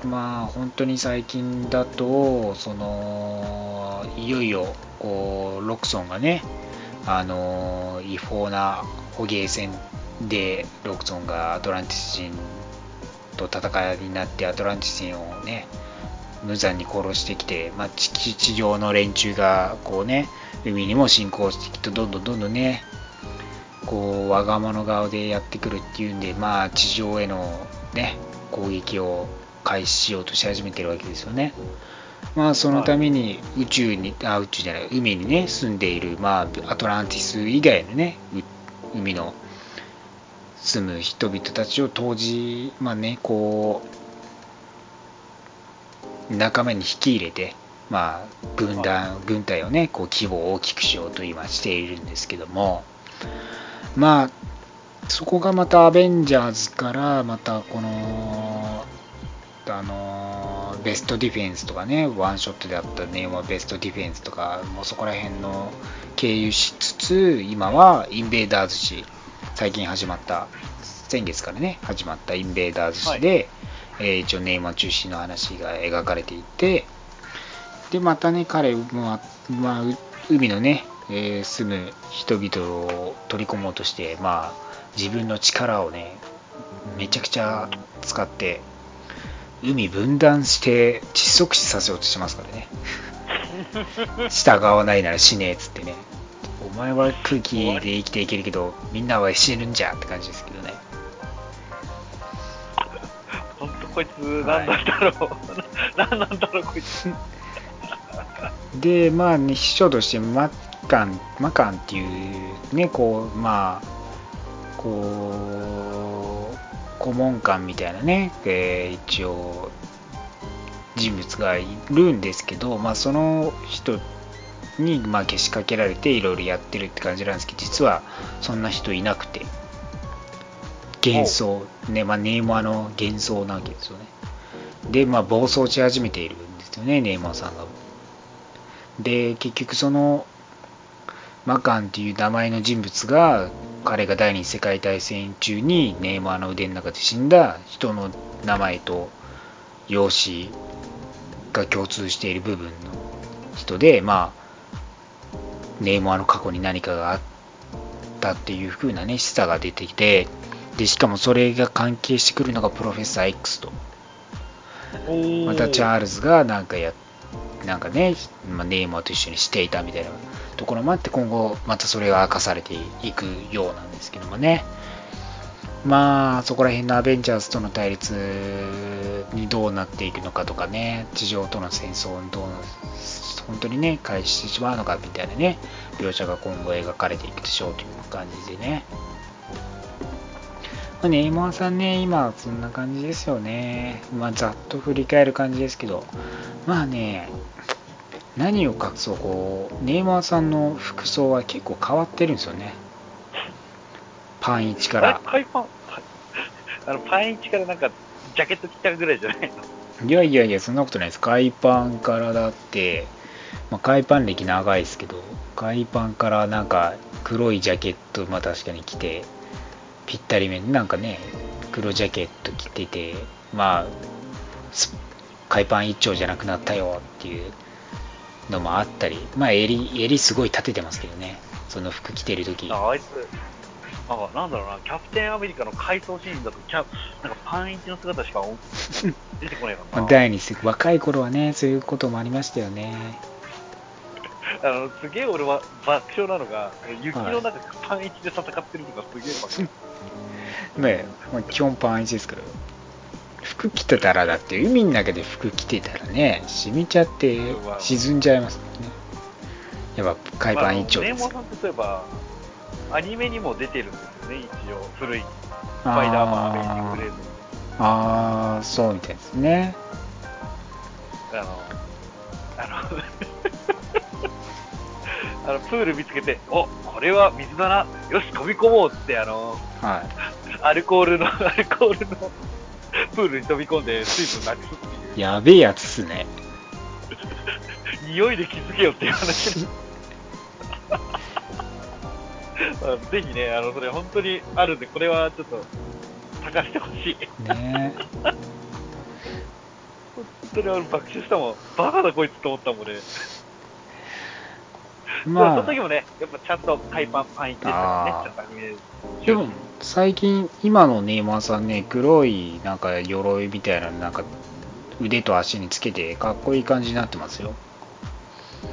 まあ本当に最近だとそのいよいよこうロクソンがねあの違法な捕鯨船でロクソンがアトランティス人と戦いになってアトランティス人をね無残に殺してきて、まあ、地地上の連中がこうね海にも侵攻してきてどんどんどんどんねこう我が物顔でやってくるっていうんでまあ地上へのね攻撃を開始しようとし始めてるわけですよね。まあそのために宇宙に、あ宇宙じゃない海にね住んでいるまあアトランティス以外のね海の住む人々たちを当時まあねこう仲間に引き入れてまあ軍団軍隊をねこう規模を大きくしようと今しているんですけどもまあそこがまたアベンジャーズからまたこのあのベストディフェンスとかねワンショットであったネームはベストディフェンスとかもうそこら辺の経由しつつ今はインベーダーズ誌最近始まった先月からね始まったインベーダーズ誌で、えー一応ネイマー中心の話が描かれていてでまたね彼も、まあ、う海のね、えー住む人々を取り込もうとしてまあ自分の力をねめちゃくちゃ使って海分断して窒息死させようとしてますからね <laughs> 従わないなら死ねえっつってねお前は空気で生きていけるけどみんなは死ぬんじゃって感じですけどねほんとこいつ、なんなんだろう。なんなんだろう、こいつ。でまあね秘書としてマカンマカンっていうねこうまあこう顧問官みたいなね、えー一応人物がいるんですけど、まあ、その人にまあけしかけられていろいろやってるって感じなんですけど実はそんな人いなくて。幻想。ねまあネーマーの幻想なわけですよね。でまあ暴走し始めているんですよねネーマーさんが。で結局そのマカンっていう名前の人物が彼が第二次世界大戦中にネイマーの腕の中で死んだ人の名前と容姿が共通している部分の人でまあネイマーの過去に何かがあったっていう風なね示唆が出てきてでしかもそれが関係してくるのがプロフェッサー X と。またチャールズがなんかやなんかね、まあ、ネイマーと一緒にしていたみたいなところもあって今後またそれが明かされていくようなんですけどもね。まあそこら辺のアベンジャーズとの対立にどうなっていくのかとかね。地上との戦争にどう本当にね開始してしまうのかみたいなね。描写が今後描かれていくでしょうという感じでね。まあ、ネイマーさんね、今はそんな感じですよね。まあ、ざっと振り返る感じですけど、まあね、何を隠そう、こう、ネイマーさんの服装は結構変わってるんですよね。パン1から。海パン、あの、パン1からなんか、ジャケット着たぐらいじゃないの？いやいやいや、そんなことないです。海パンからだって、まあ、海パン歴長いですけど、海パンからなんか黒いジャケット、まあ確かに着て、ぴったりめになんかね、黒ジャケット着てて、まあ、す海パン一丁じゃなくなったよっていうのもあったり、まあ襟、襟すごい立ててますけどね、その服着てる時ああいつ、なんか、なんだろうな、キャプテンアメリカの回想シーンだと、キャなんかパン1の姿しかお出てこないか <laughs> まあな。第二次若い頃はね、そういうこともありましたよね。あの、すげえ俺は爆笑なのが、雪の中パン1で戦ってるのがすげえ爆笑。ねまあ、基本パン1ですから服着てたらだって海の中で服着てたらね染みちゃって沈んじゃいますからね。やっぱ海パン一丁です。まあさんってそういえば、アニメにも出てるんですよね、一応、古い。スパイダーマン、アメージング・グレーズああそうみたいですね。あの、あの、あのプール見つけて、おこれは水だな、よし、飛び込もうって、あの、はアルコールの、<laughs> アルコールのプールに飛び込んで水分なくすっていうい、やべえやつっすね <laughs> 匂いで気づけよっていう話 <laughs> あのぜひね、あの、それ本当にあるんで、これはちょっと、探してほしい。ね本当に俺爆笑したもん。バカだこいつと思ったもんね。まあ、そまの時もね、やっぱちゃんと海パンパンいってたからね、ちゃんとアニメで。も最近今のネイマーさんね黒いなんか鎧みたいなのなんか腕と足につけてかっこいい感じになってますよ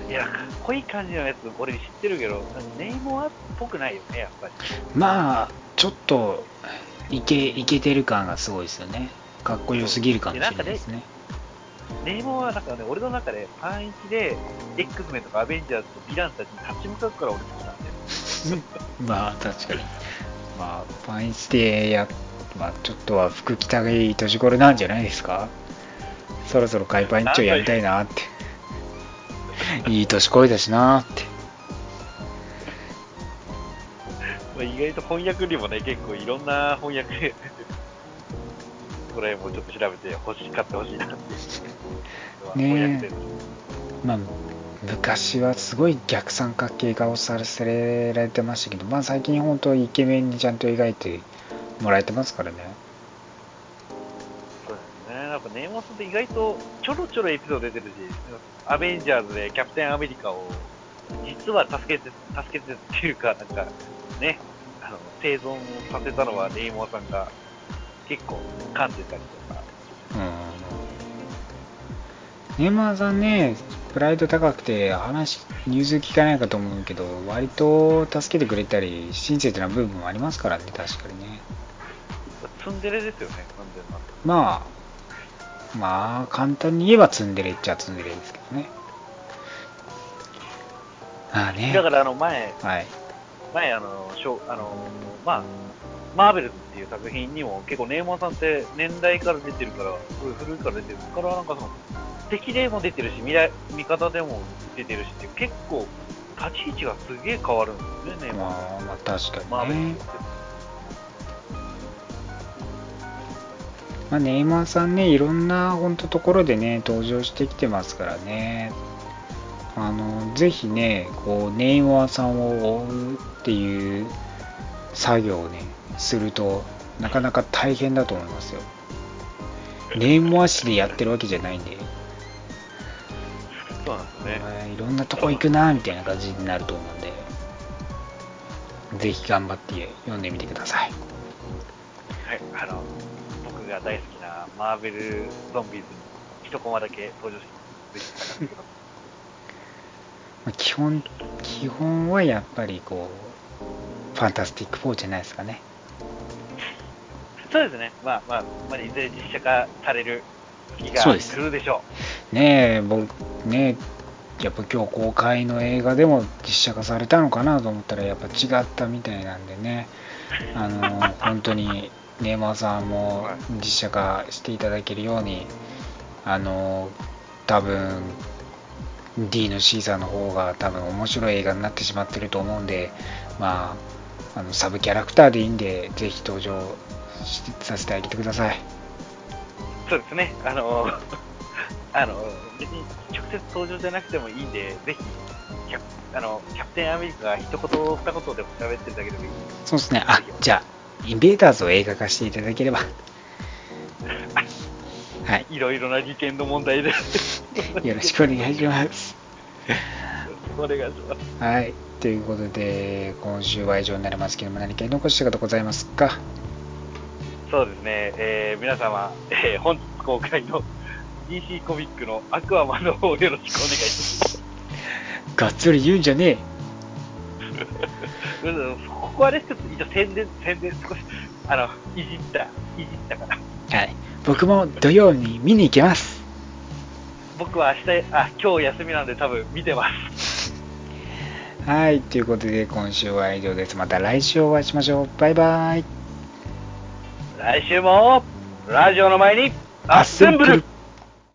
いや、かっこいい感じのやつ、俺知ってるけど、ネイモアっぽくないよね、やっぱり。まあちょっとイケイケてる感がすごいですよねかっこよすぎるかもしれないですねネイモアはなんかね、俺の中でパン1で、X メンとかアベンジャーズとヴィランたちに立ち向かうから俺好きなんだよ。<laughs> まあ確かにまあパンしてやまあちょっとは服着たい年頃なんじゃないですか？そろそろ海パン一丁やりたいなって <laughs> いい年こいだしなってまあ意外と翻訳にもね、結構いろんな翻訳、<laughs> これもちょっと調べて欲しい、買ってほしいなって。ねまあ、昔はすごい逆三角形顔させられてましたけど、まあ最近本当イケメンにちゃんと描いてもらえてますからね。そうですね。やっぱネイマさんって意外とちょろちょろエピソード出てるし、アベンジャーズでキャプテンアメリカを実は助けて、助けてっていうか、なんかね、あの、生存させたのはネイモアさんが結構噛んでたりとか。うん。ネイマーさんね、プライド高くて話、融通聞かないかと思うけど、割と助けてくれたり、親切な部分もありますからね、確かにね。ツンデレですよね、完全な。まあ、まあ、簡単に言えばツンデレっちゃツンデレですけどね。ああね。だからあの前、はい。前あの、しょあの、まあ、マーベルズっていう作品にも結構ネイモアさんって年代から出てるから、古いから出てるから、なんかその、敵でも出てるし、未来、味方でも出てるしって結構、立ち位置がすげえ変わるんですよね、ネイモアさん。まあ、まあ、確マーベルズかにねっ。て。まあ、ネイマーさんね、いろんな本当ところでね、登場してきてますからね。あの、ぜひね、こう、ネイマーさんを追うっていう作業をね、すると、なかなか大変だと思いますよ。ネー誌でやってるわけじゃないんで、そうなんですね。まあいろんなとこ行くな、みたいな感じになると思うんで、ぜひ頑張って読んでみてください。はい、あの、僕が大好きなマーベルゾンビーズに一コマだけ登場してくださいまあ基本、基本はやっぱりこう、ファンタスティック4じゃないですかね。そうですね。まあまあ、まあ、いずれ実写化される日がす来るでしょうねえ、僕、ねえ、やっぱ今日公開の映画でも実写化されたのかなと思ったら、やっぱ違ったみたいなんでね、あの、本当に、ネイマーさんも実写化していただけるように、あの、多分、D の C さんの方が多分面白い映画になってしまってると思うんで、まあ、あのサブキャラクターでいいんで、ぜひ登場しさせてあげてください。う。そうですね。あの、<laughs> あの、別に直接登場じゃなくてもいいんで、ぜひ、キャプあのキャプテンアメリカが一言二言でも喋ってるだけでもいい。そうですね。あ、じゃあ、インベーダーズを映画化していただければ。<laughs> はい。いろいろな利権の問題で。<laughs> よろしくお願いします。お願いします。はい。ということで、今週は以上になりますけども、何か残したことございますか？そうですね、えー皆様、えー本日公開の DC コミックのアクアマンの方よろしくお願いします。がっつり言うんじゃねうんここはね、ちょっと一応宣伝、宣伝少し、あの、いじった、いじったから。え。はい。僕も土曜に見に行きます。僕は明日、あ、今日休みなんで多分見てます。はい。ということで、今週は以上です。また来週お会いしましょう。バイバイ。来週も、ラジオの前に、アッセンブル